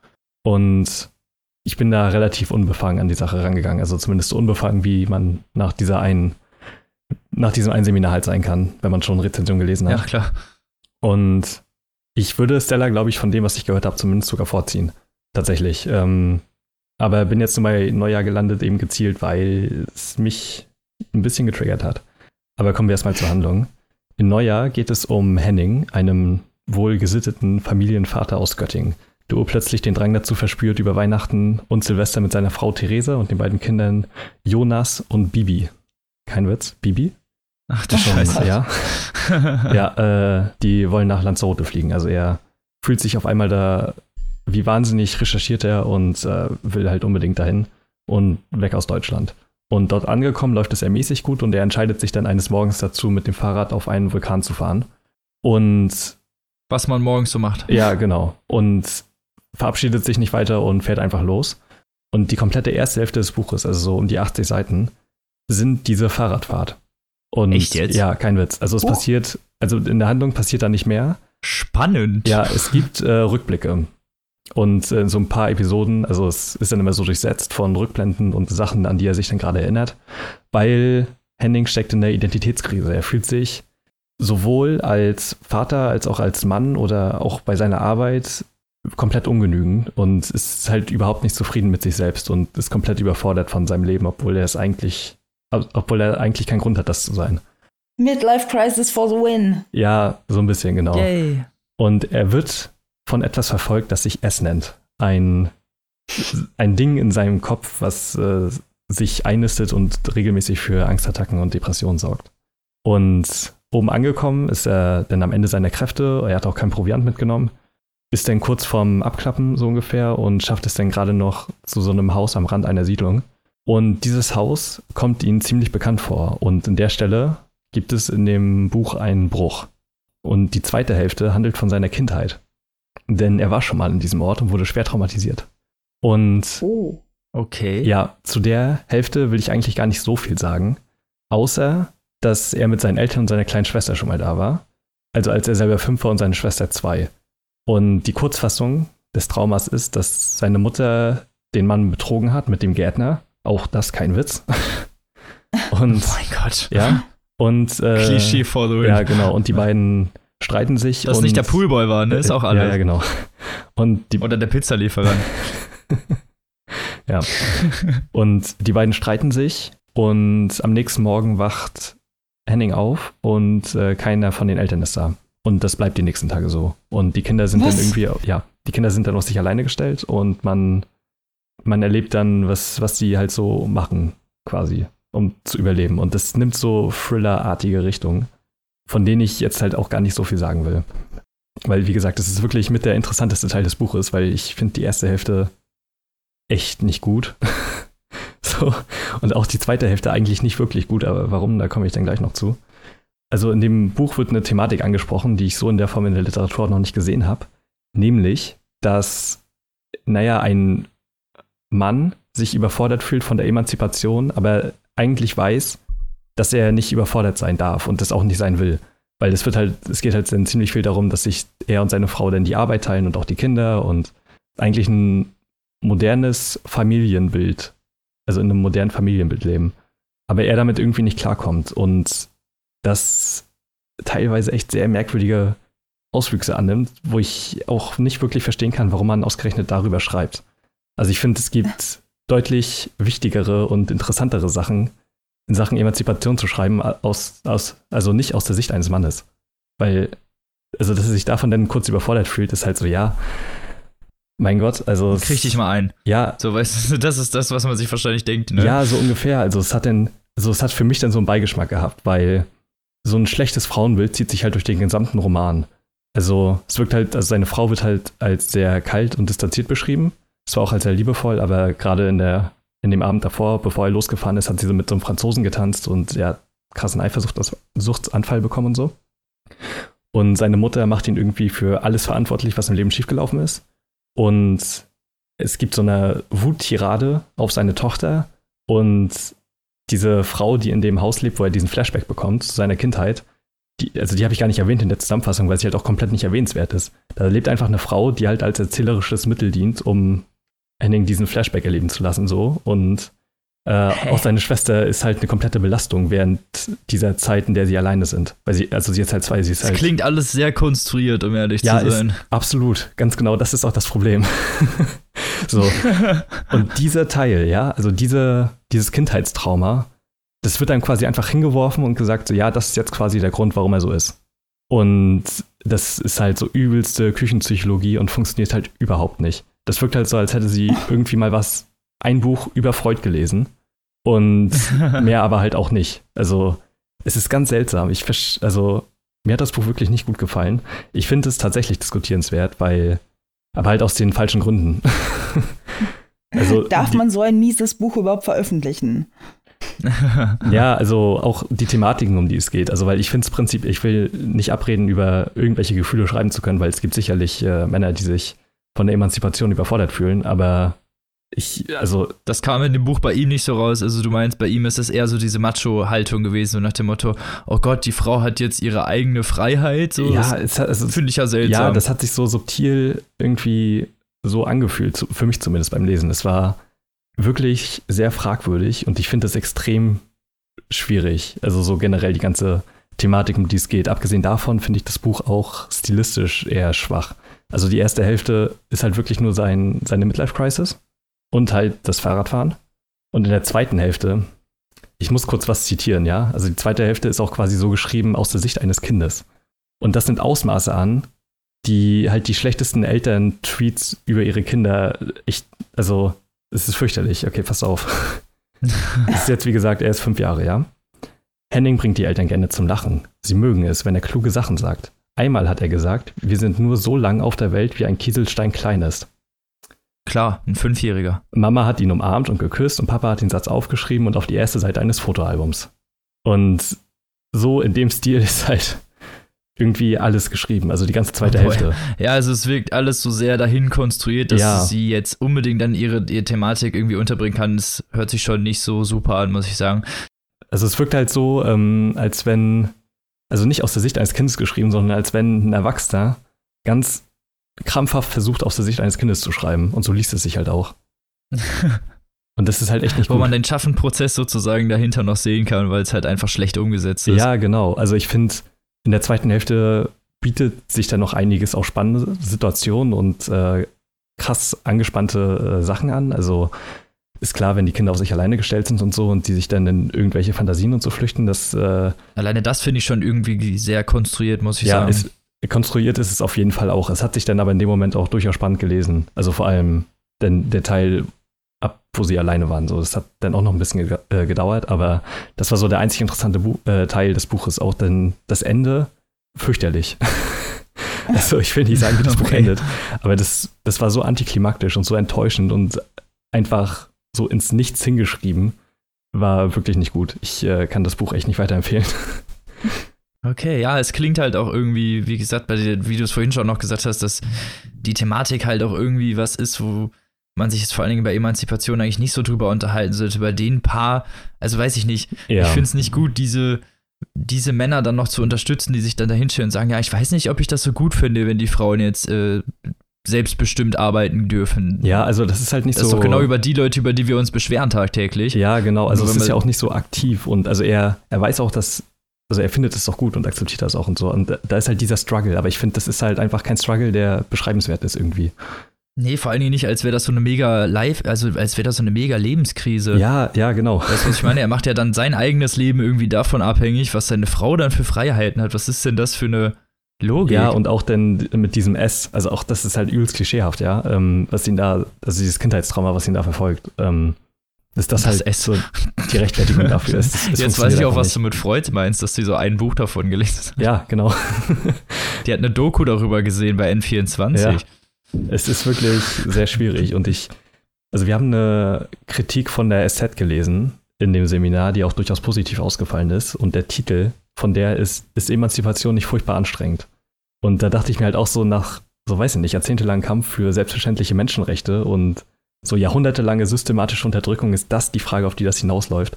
Und ich bin da relativ unbefangen an die Sache rangegangen. Also zumindest so unbefangen, wie man nach dieser einen, nach diesem einen Seminar halt sein kann, wenn man schon Rezension gelesen hat. Ja, klar. Und ich würde Stella, glaube ich, von dem, was ich gehört habe, zumindest sogar vorziehen. Tatsächlich. Ähm, aber bin jetzt bei Neujahr gelandet, eben gezielt, weil es mich ein bisschen getriggert hat. Aber kommen wir erstmal zur Handlung. In Neujahr geht es um Henning, einem wohlgesitteten Familienvater aus Göttingen, der plötzlich den Drang dazu verspürt, über Weihnachten und Silvester mit seiner Frau Theresa und den beiden Kindern Jonas und Bibi. Kein Witz, Bibi? Ach du Scheiße. Ja. ja, äh, die wollen nach Lanzarote fliegen. Also er fühlt sich auf einmal da, wie wahnsinnig recherchiert er und äh, will halt unbedingt dahin und weg aus Deutschland. Und dort angekommen läuft es eher mäßig gut und er entscheidet sich dann eines Morgens dazu, mit dem Fahrrad auf einen Vulkan zu fahren. Und was man morgens so macht. Ja, genau. Und verabschiedet sich nicht weiter und fährt einfach los. Und die komplette erste Hälfte des Buches, also so um die 80 Seiten, sind diese Fahrradfahrt. Und Echt jetzt? Ja, kein Witz. Also es Oh. passiert, also in der Handlung passiert da nicht mehr. Spannend. Ja, es gibt äh, Rückblicke. Und äh, so ein paar Episoden, also es ist dann immer so durchsetzt von Rückblenden und Sachen, an die er sich dann gerade erinnert, weil Henning steckt in der Identitätskrise. Er fühlt sich sowohl als Vater als auch als Mann oder auch bei seiner Arbeit komplett ungenügend und ist halt überhaupt nicht zufrieden mit sich selbst und ist komplett überfordert von seinem Leben, obwohl er es eigentlich, obwohl er eigentlich keinen Grund hat, das zu sein. Midlife Crisis for the win. Ja, so ein bisschen, genau. Yay. Und er wird von etwas verfolgt, das sich S nennt. Ein, ein Ding in seinem Kopf, was äh, sich einnistet und regelmäßig für Angstattacken und Depressionen sorgt. Und oben angekommen ist er dann am Ende seiner Kräfte. Er hat auch kein Proviant mitgenommen. Ist dann kurz vorm Abklappen so ungefähr und schafft es dann gerade noch zu so einem Haus am Rand einer Siedlung. Und dieses Haus kommt ihm ziemlich bekannt vor. Und in der Stelle gibt es in dem Buch einen Bruch. Und die zweite Hälfte handelt von seiner Kindheit. Denn er war schon mal in diesem Ort und wurde schwer traumatisiert. Und Oh. Okay. ja, zu der Hälfte will ich eigentlich gar nicht so viel sagen. Außer, dass er mit seinen Eltern und seiner kleinen Schwester schon mal da war. Also als er selber fünf war und seine Schwester zwei. Und die Kurzfassung des Traumas ist, dass seine Mutter den Mann betrogen hat mit dem Gärtner. Auch das kein Witz. Und Oh mein Gott. ja, und äh, Klischee for the win. ja, genau. Und die beiden streiten sich. Dass und, nicht der Poolboy war, ne? Ist auch alles. Ja, ja, genau. Und die, Oder der Pizzalieferant. ja. und die beiden streiten sich und am nächsten Morgen wacht Henning auf und äh, keiner von den Eltern ist da. Und das bleibt die nächsten Tage so. Und die Kinder sind Was? dann irgendwie, ja, die Kinder sind dann auf sich alleine gestellt und man, man erlebt dann, was, was die halt so machen, quasi, um zu überleben. Und das nimmt so Thriller-artige Richtungen, von denen ich jetzt halt auch gar nicht so viel sagen will. Weil, wie gesagt, das ist wirklich mit der interessanteste Teil des Buches, weil ich finde die erste Hälfte echt nicht gut. so. Und auch die zweite Hälfte eigentlich nicht wirklich gut, aber warum, da komme ich dann gleich noch zu. Also in dem Buch wird eine Thematik angesprochen, die ich so in der Form in der Literatur noch nicht gesehen habe. Nämlich, dass, naja, ein Mann sich überfordert fühlt von der Emanzipation, aber eigentlich weiß, dass er nicht überfordert sein darf und das auch nicht sein will. Weil es wird halt, es geht halt dann ziemlich viel darum, dass sich er und seine Frau dann die Arbeit teilen und auch die Kinder und eigentlich ein modernes Familienbild, also in einem modernen Familienbild leben. Aber er damit irgendwie nicht klarkommt und das teilweise echt sehr merkwürdige Auswüchse annimmt, wo ich auch nicht wirklich verstehen kann, warum man ausgerechnet darüber schreibt. Also ich finde, es gibt deutlich wichtigere und interessantere Sachen in Sachen Emanzipation zu schreiben, aus, aus, also nicht aus der Sicht eines Mannes. Weil, also dass er sich davon dann kurz überfordert fühlt, ist halt so, ja, mein Gott, also. Krieg dich mal ein. Ja, So, weißt du, das ist das, was man sich wahrscheinlich denkt, ne? ja, so ungefähr. Also es hat dann, also es hat für mich dann so einen Beigeschmack gehabt, weil so ein schlechtes Frauenbild zieht sich halt durch den gesamten Roman. Also es wirkt halt, also seine Frau wird halt als sehr kalt und distanziert beschrieben. Zwar auch als sehr liebevoll, aber gerade in der, in dem Abend davor, bevor er losgefahren ist, hat sie so mit so einem Franzosen getanzt und hat krassen Eifersuchtsanfall bekommen und so. Und seine Mutter macht ihn irgendwie für alles verantwortlich, was im Leben schiefgelaufen ist. Und es gibt so eine Wuttirade auf seine Tochter. Und diese Frau, die in dem Haus lebt, wo er diesen Flashback bekommt, zu seiner Kindheit, die, also die habe ich gar nicht erwähnt in der Zusammenfassung, weil sie halt auch komplett nicht erwähnenswert ist. Da lebt einfach eine Frau, die halt als erzählerisches Mittel dient, um Henning diesen Flashback erleben zu lassen, so. Und äh, auch seine Schwester ist halt eine komplette Belastung während dieser Zeit, in der sie alleine sind. Weil sie, also sie ist halt zwei, sie ist das halt. klingt alles sehr konstruiert, um ehrlich ja, zu sein. Ist, absolut, ganz genau, das ist auch das Problem. so. Und dieser Teil, ja, also diese, dieses Kindheitstrauma, das wird einem quasi einfach hingeworfen und gesagt, so, ja, das ist jetzt quasi der Grund, warum er so ist. Und das ist halt so übelste Küchenpsychologie und funktioniert halt überhaupt nicht. Das wirkt halt so, als hätte sie irgendwie mal was, ein Buch über Freud gelesen und mehr aber halt auch nicht. Also es ist ganz seltsam. Ich also mir hat das Buch wirklich nicht gut gefallen. Ich finde es tatsächlich diskutierenswert, weil aber halt aus den falschen Gründen. also, Darf man so ein mieses Buch überhaupt veröffentlichen? ja, also auch die Thematiken, um die es geht. Also, weil ich finde es Prinzip, ich will nicht abreden, über irgendwelche Gefühle schreiben zu können, weil es gibt sicherlich äh, Männer, die sich von der Emanzipation überfordert fühlen, aber ich, also. Das kam in dem Buch bei ihm nicht so raus. Also, du meinst, bei ihm ist es eher so diese Macho-Haltung gewesen, so nach dem Motto: Oh Gott, die Frau hat jetzt ihre eigene Freiheit. So, ja, es, also, finde ich ja seltsam. Ja, das hat sich so subtil irgendwie so angefühlt, für mich zumindest beim Lesen. Es war wirklich sehr fragwürdig und ich finde es extrem schwierig. Also, so generell die ganze Thematik, um die es geht. Abgesehen davon finde ich das Buch auch stilistisch eher schwach. Also die erste Hälfte ist halt wirklich nur sein, seine Midlife-Crisis und halt das Fahrradfahren. Und in der zweiten Hälfte, ich muss kurz was zitieren, ja. Also die zweite Hälfte ist auch quasi so geschrieben aus der Sicht eines Kindes. Und das sind Ausmaße an, die halt die schlechtesten Eltern-Tweets über ihre Kinder echt, also es ist fürchterlich. Okay, pass auf. Es ist jetzt, wie gesagt, er ist fünf Jahre, ja. Henning bringt die Eltern gerne zum Lachen. Sie mögen es, wenn er kluge Sachen sagt. Einmal hat er gesagt, wir sind nur so lang auf der Welt, wie ein Kieselstein klein ist. Klar, ein Fünfjähriger. Mama hat ihn umarmt und geküsst und Papa hat den Satz aufgeschrieben und auf die erste Seite eines Fotoalbums. Und so in dem Stil ist halt irgendwie alles geschrieben, also die ganze zweite oh Hälfte. Ja, also es wirkt alles so sehr dahin konstruiert, dass ja. sie jetzt unbedingt dann ihre, ihre Thematik irgendwie unterbringen kann. Das hört sich schon nicht so super an, muss ich sagen. Also es wirkt halt so, ähm, als wenn, also nicht aus der Sicht eines Kindes geschrieben, sondern als wenn ein Erwachsener ganz krampfhaft versucht, aus der Sicht eines Kindes zu schreiben. Und so liest es sich halt auch. Und das ist halt echt nicht Wo gut. man den Schaffenprozess sozusagen dahinter noch sehen kann, weil es halt einfach schlecht umgesetzt ist. Ja, genau. Also ich finde, in der zweiten Hälfte bietet sich dann noch einiges auch spannende Situationen und äh, krass angespannte äh, Sachen an. Also ist klar, wenn die Kinder auf sich alleine gestellt sind und so und die sich dann in irgendwelche Fantasien und so flüchten, das. Äh, Alleine das finde ich schon irgendwie sehr konstruiert, muss ich ja, sagen. Ist, konstruiert ist es auf jeden Fall auch. Es hat sich dann aber in dem Moment auch durchaus spannend gelesen. Also vor allem denn der Teil ab, wo sie alleine waren. So, das hat dann auch noch ein bisschen äh, gedauert, aber das war so der einzig interessante Bu äh, Teil des Buches. Auch denn das Ende fürchterlich. also ich will nicht sagen, wie das okay. Buch endet, aber das, das war so antiklimaktisch und so enttäuschend und einfach so ins Nichts hingeschrieben. War wirklich nicht gut. Ich äh, kann das Buch echt nicht weiterempfehlen. Okay, ja, es klingt halt auch irgendwie, wie gesagt, bei den, wie du es vorhin schon noch gesagt hast, dass die Thematik halt auch irgendwie was ist, wo man sich jetzt vor allen Dingen bei Emanzipation eigentlich nicht so drüber unterhalten sollte. Bei den paar, also weiß ich nicht, ja. ich finde es nicht gut, diese, diese Männer dann noch zu unterstützen, die sich dann dahinstellen und sagen, ja, ich weiß nicht, ob ich das so gut finde, wenn die Frauen jetzt äh, selbstbestimmt arbeiten dürfen. Ja, also das ist halt nicht das so. Das ist doch genau über die Leute, über die wir uns beschweren tagtäglich. Ja, genau. Also es ist ja auch nicht so aktiv und also er, er weiß auch, dass also er findet es auch gut und akzeptiert das auch und so. Und da ist halt dieser Struggle. Aber ich finde, das ist halt einfach kein Struggle, der beschreibenswert ist irgendwie. Nee, vor allen Dingen nicht, als wäre das so eine mega Live, also als wäre das so eine mega Lebenskrise. Ja, ja, genau. Weißt du, was ich meine? Er macht ja dann sein eigenes Leben irgendwie davon abhängig, was seine Frau dann für Freiheiten hat. Was ist denn das für eine Logik? Ja, und auch denn mit diesem S, also auch das ist halt übelst klischeehaft, ja, ähm, was ihn da, also dieses Kindheitstrauma, was ihn da verfolgt. Ähm, ist das, das halt so die Rechtfertigung dafür ist. Es Jetzt weiß ich auch, was nicht. du mit Freud meinst, dass du so ein Buch davon gelesen hast. Ja, genau. die hat eine Doku darüber gesehen bei N24. Ja. Es ist wirklich sehr schwierig und ich, also wir haben eine Kritik von der SZ gelesen in dem Seminar, die auch durchaus positiv ausgefallen ist und der Titel von der ist, ist Emanzipation nicht furchtbar anstrengend. Und da dachte ich mir halt auch so nach, so weiß ich nicht, jahrzehntelangen Kampf für selbstverständliche Menschenrechte und so jahrhundertelange systematische Unterdrückung, ist das die Frage, auf die das hinausläuft?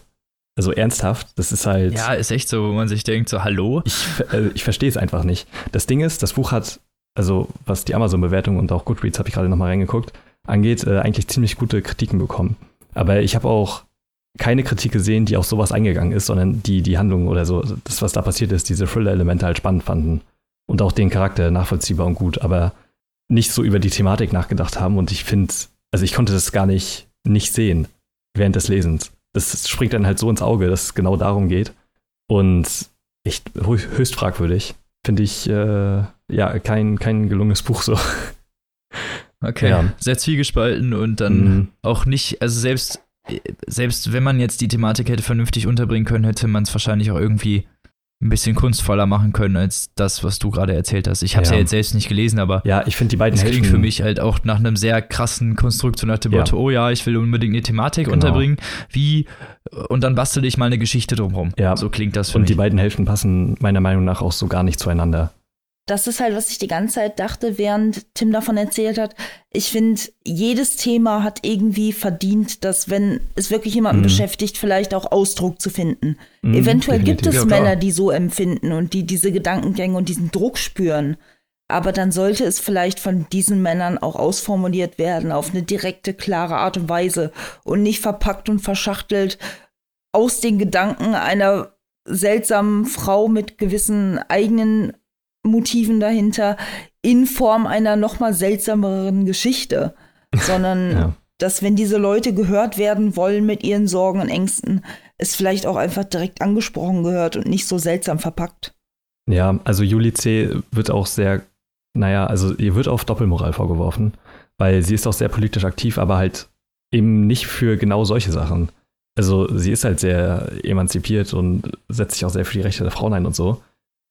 Also ernsthaft, das ist halt. Ja, ist echt so, wo man sich denkt, so, hallo? Ich, äh, ich verstehe es einfach nicht. Das Ding ist, das Buch hat, also was die Amazon-Bewertung und auch Goodreads habe ich gerade nochmal reingeguckt, angeht, äh, eigentlich ziemlich gute Kritiken bekommen. Aber ich habe auch keine Kritik gesehen, die auf sowas eingegangen ist, sondern die die Handlung oder so, das, was da passiert ist, diese Thriller-Elemente halt spannend fanden. Und auch den Charakter nachvollziehbar und gut, aber nicht so über die Thematik nachgedacht haben. Und ich finde, also ich konnte das gar nicht, nicht sehen während des Lesens. Das springt dann halt so ins Auge, dass es genau darum geht. Und echt höchst fragwürdig. Finde ich, äh, ja, kein, kein gelungenes Buch so. Okay, ja. sehr zwiegespalten und dann mhm. auch nicht, also selbst, selbst wenn man jetzt die Thematik hätte vernünftig unterbringen können, hätte man es wahrscheinlich auch irgendwie ein bisschen kunstvoller machen können als das, was du gerade erzählt hast. Ich habe es ja. ja. jetzt selbst nicht gelesen, aber ja, ich finde die beiden das klingt für mich halt auch nach einem sehr krassen Konstrukt, so nach dem ja. Motto, oh ja, ich will unbedingt eine Thematik genau. unterbringen, wie und dann bastel ich mal eine Geschichte drumherum. Ja. So klingt das für und mich. Und die beiden Hälften passen meiner Meinung nach auch so gar nicht zueinander das ist halt, was ich die ganze Zeit dachte, während Tim davon erzählt hat. Ich finde, jedes Thema hat irgendwie verdient, dass, wenn es wirklich jemanden mhm. beschäftigt, vielleicht auch Ausdruck zu finden. Mhm, Eventuell definitiv. gibt es ja, Männer, die so empfinden und die diese Gedankengänge und diesen Druck spüren. Aber dann sollte es vielleicht von diesen Männern auch ausformuliert werden auf eine direkte, klare Art und Weise und nicht verpackt und verschachtelt aus den Gedanken einer seltsamen Frau mit gewissen eigenen Motiven dahinter in Form einer noch mal seltsameren Geschichte, sondern ja. dass wenn diese Leute gehört werden wollen mit ihren Sorgen und Ängsten, es vielleicht auch einfach direkt angesprochen gehört und nicht so seltsam verpackt. Ja, also Juli C. wird auch sehr, naja, also ihr wird auf Doppelmoral vorgeworfen, weil sie ist auch sehr politisch aktiv, aber halt eben nicht für genau solche Sachen. Also sie ist halt sehr emanzipiert und setzt sich auch sehr für die Rechte der Frauen ein und so.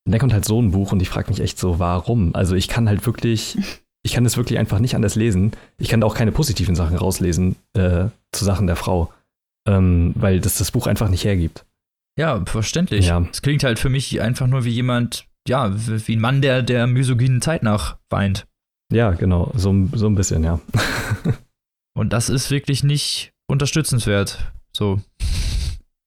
Und dann kommt halt so ein Buch und ich frage mich echt so, warum? Also ich kann halt wirklich, ich kann es wirklich einfach nicht anders lesen. Ich kann da auch keine positiven Sachen rauslesen äh, zu Sachen der Frau, ähm, weil das das Buch einfach nicht hergibt. Ja, verständlich. Ja. Es klingt halt für mich einfach nur wie jemand, ja, wie ein Mann, der der misogynen Zeit nach weint. Ja, genau, so, so ein bisschen, ja. und das ist wirklich nicht unterstützenswert. So.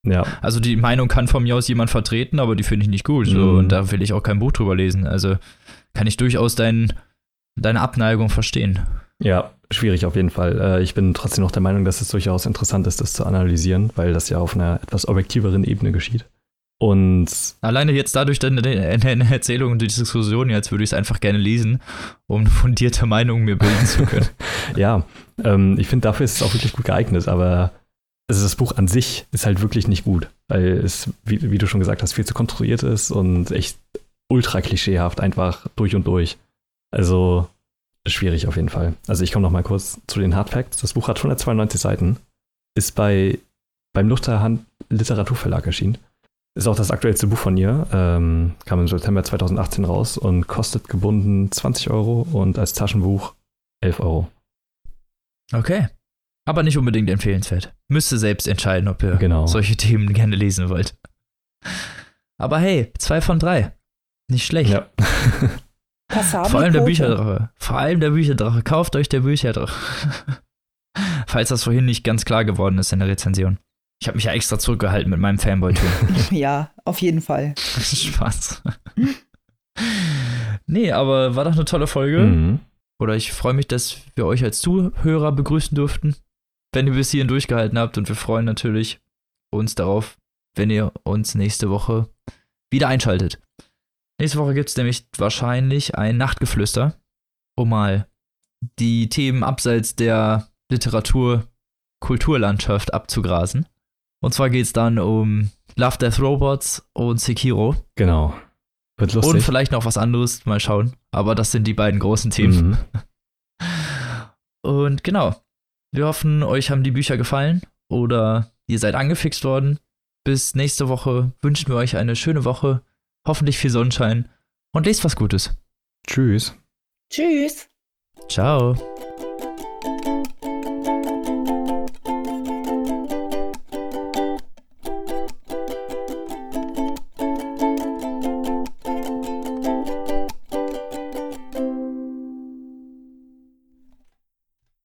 Ja. Also die Meinung kann von mir aus jemand vertreten, aber die finde ich nicht gut. So, mhm. Und da will ich auch kein Buch drüber lesen. Also kann ich durchaus dein, deine Abneigung verstehen. Ja, schwierig auf jeden Fall. Äh, ich bin trotzdem noch der Meinung, dass es durchaus interessant ist, das zu analysieren, weil das ja auf einer etwas objektiveren Ebene geschieht. Und alleine jetzt dadurch deine, deine Erzählung und die Diskussion jetzt würde ich es einfach gerne lesen, um fundierte Meinung mir bilden zu können. ja, ähm, ich finde, dafür ist es auch wirklich gut geeignet, aber also das Buch an sich ist halt wirklich nicht gut, weil es, wie, wie, du schon gesagt hast, viel zu konstruiert ist und echt ultra klischeehaft, einfach durch und durch. Also schwierig auf jeden Fall. Also ich komme noch mal kurz zu den Hard Facts. Das Buch hat 192 Seiten, ist bei beim Luchterhand Literaturverlag erschienen. Ist auch das aktuellste Buch von ihr, ähm, kam im September 2018 raus und kostet gebunden 20 Euro und als Taschenbuch 11 Euro. Okay. Aber nicht unbedingt empfehlenswert. Müsste selbst entscheiden, ob ihr genau. solche Themen gerne lesen wollt. Aber hey, zwei von drei. Nicht schlecht. Ja. Vor allem der Bücherdrache. Vor allem der Bücherdrache. Kauft euch der Bücherdrache. Falls das vorhin nicht ganz klar geworden ist in der Rezension. Ich habe mich ja extra zurückgehalten mit meinem Fanboy-Ton. ja, auf jeden Fall. Spaß. nee, aber war doch eine tolle Folge. Mhm. Oder ich freue mich, dass wir euch als Zuhörer begrüßen durften wenn ihr bis hierhin durchgehalten habt. Und wir freuen natürlich uns darauf, wenn ihr uns nächste Woche wieder einschaltet. Nächste Woche gibt es nämlich wahrscheinlich ein Nachtgeflüster, um mal die Themen abseits der Literatur, Kulturlandschaft abzugrasen. Und zwar geht es dann um Love Death Robots und Sekiro. Genau. Wird lustig. Und vielleicht noch was anderes, mal schauen. Aber das sind die beiden großen Themen. Mhm. Und genau, wir hoffen, euch haben die Bücher gefallen oder ihr seid angefixt worden. Bis nächste Woche wünschen wir euch eine schöne Woche, hoffentlich viel Sonnenschein und lest was Gutes. Tschüss. Tschüss. Ciao.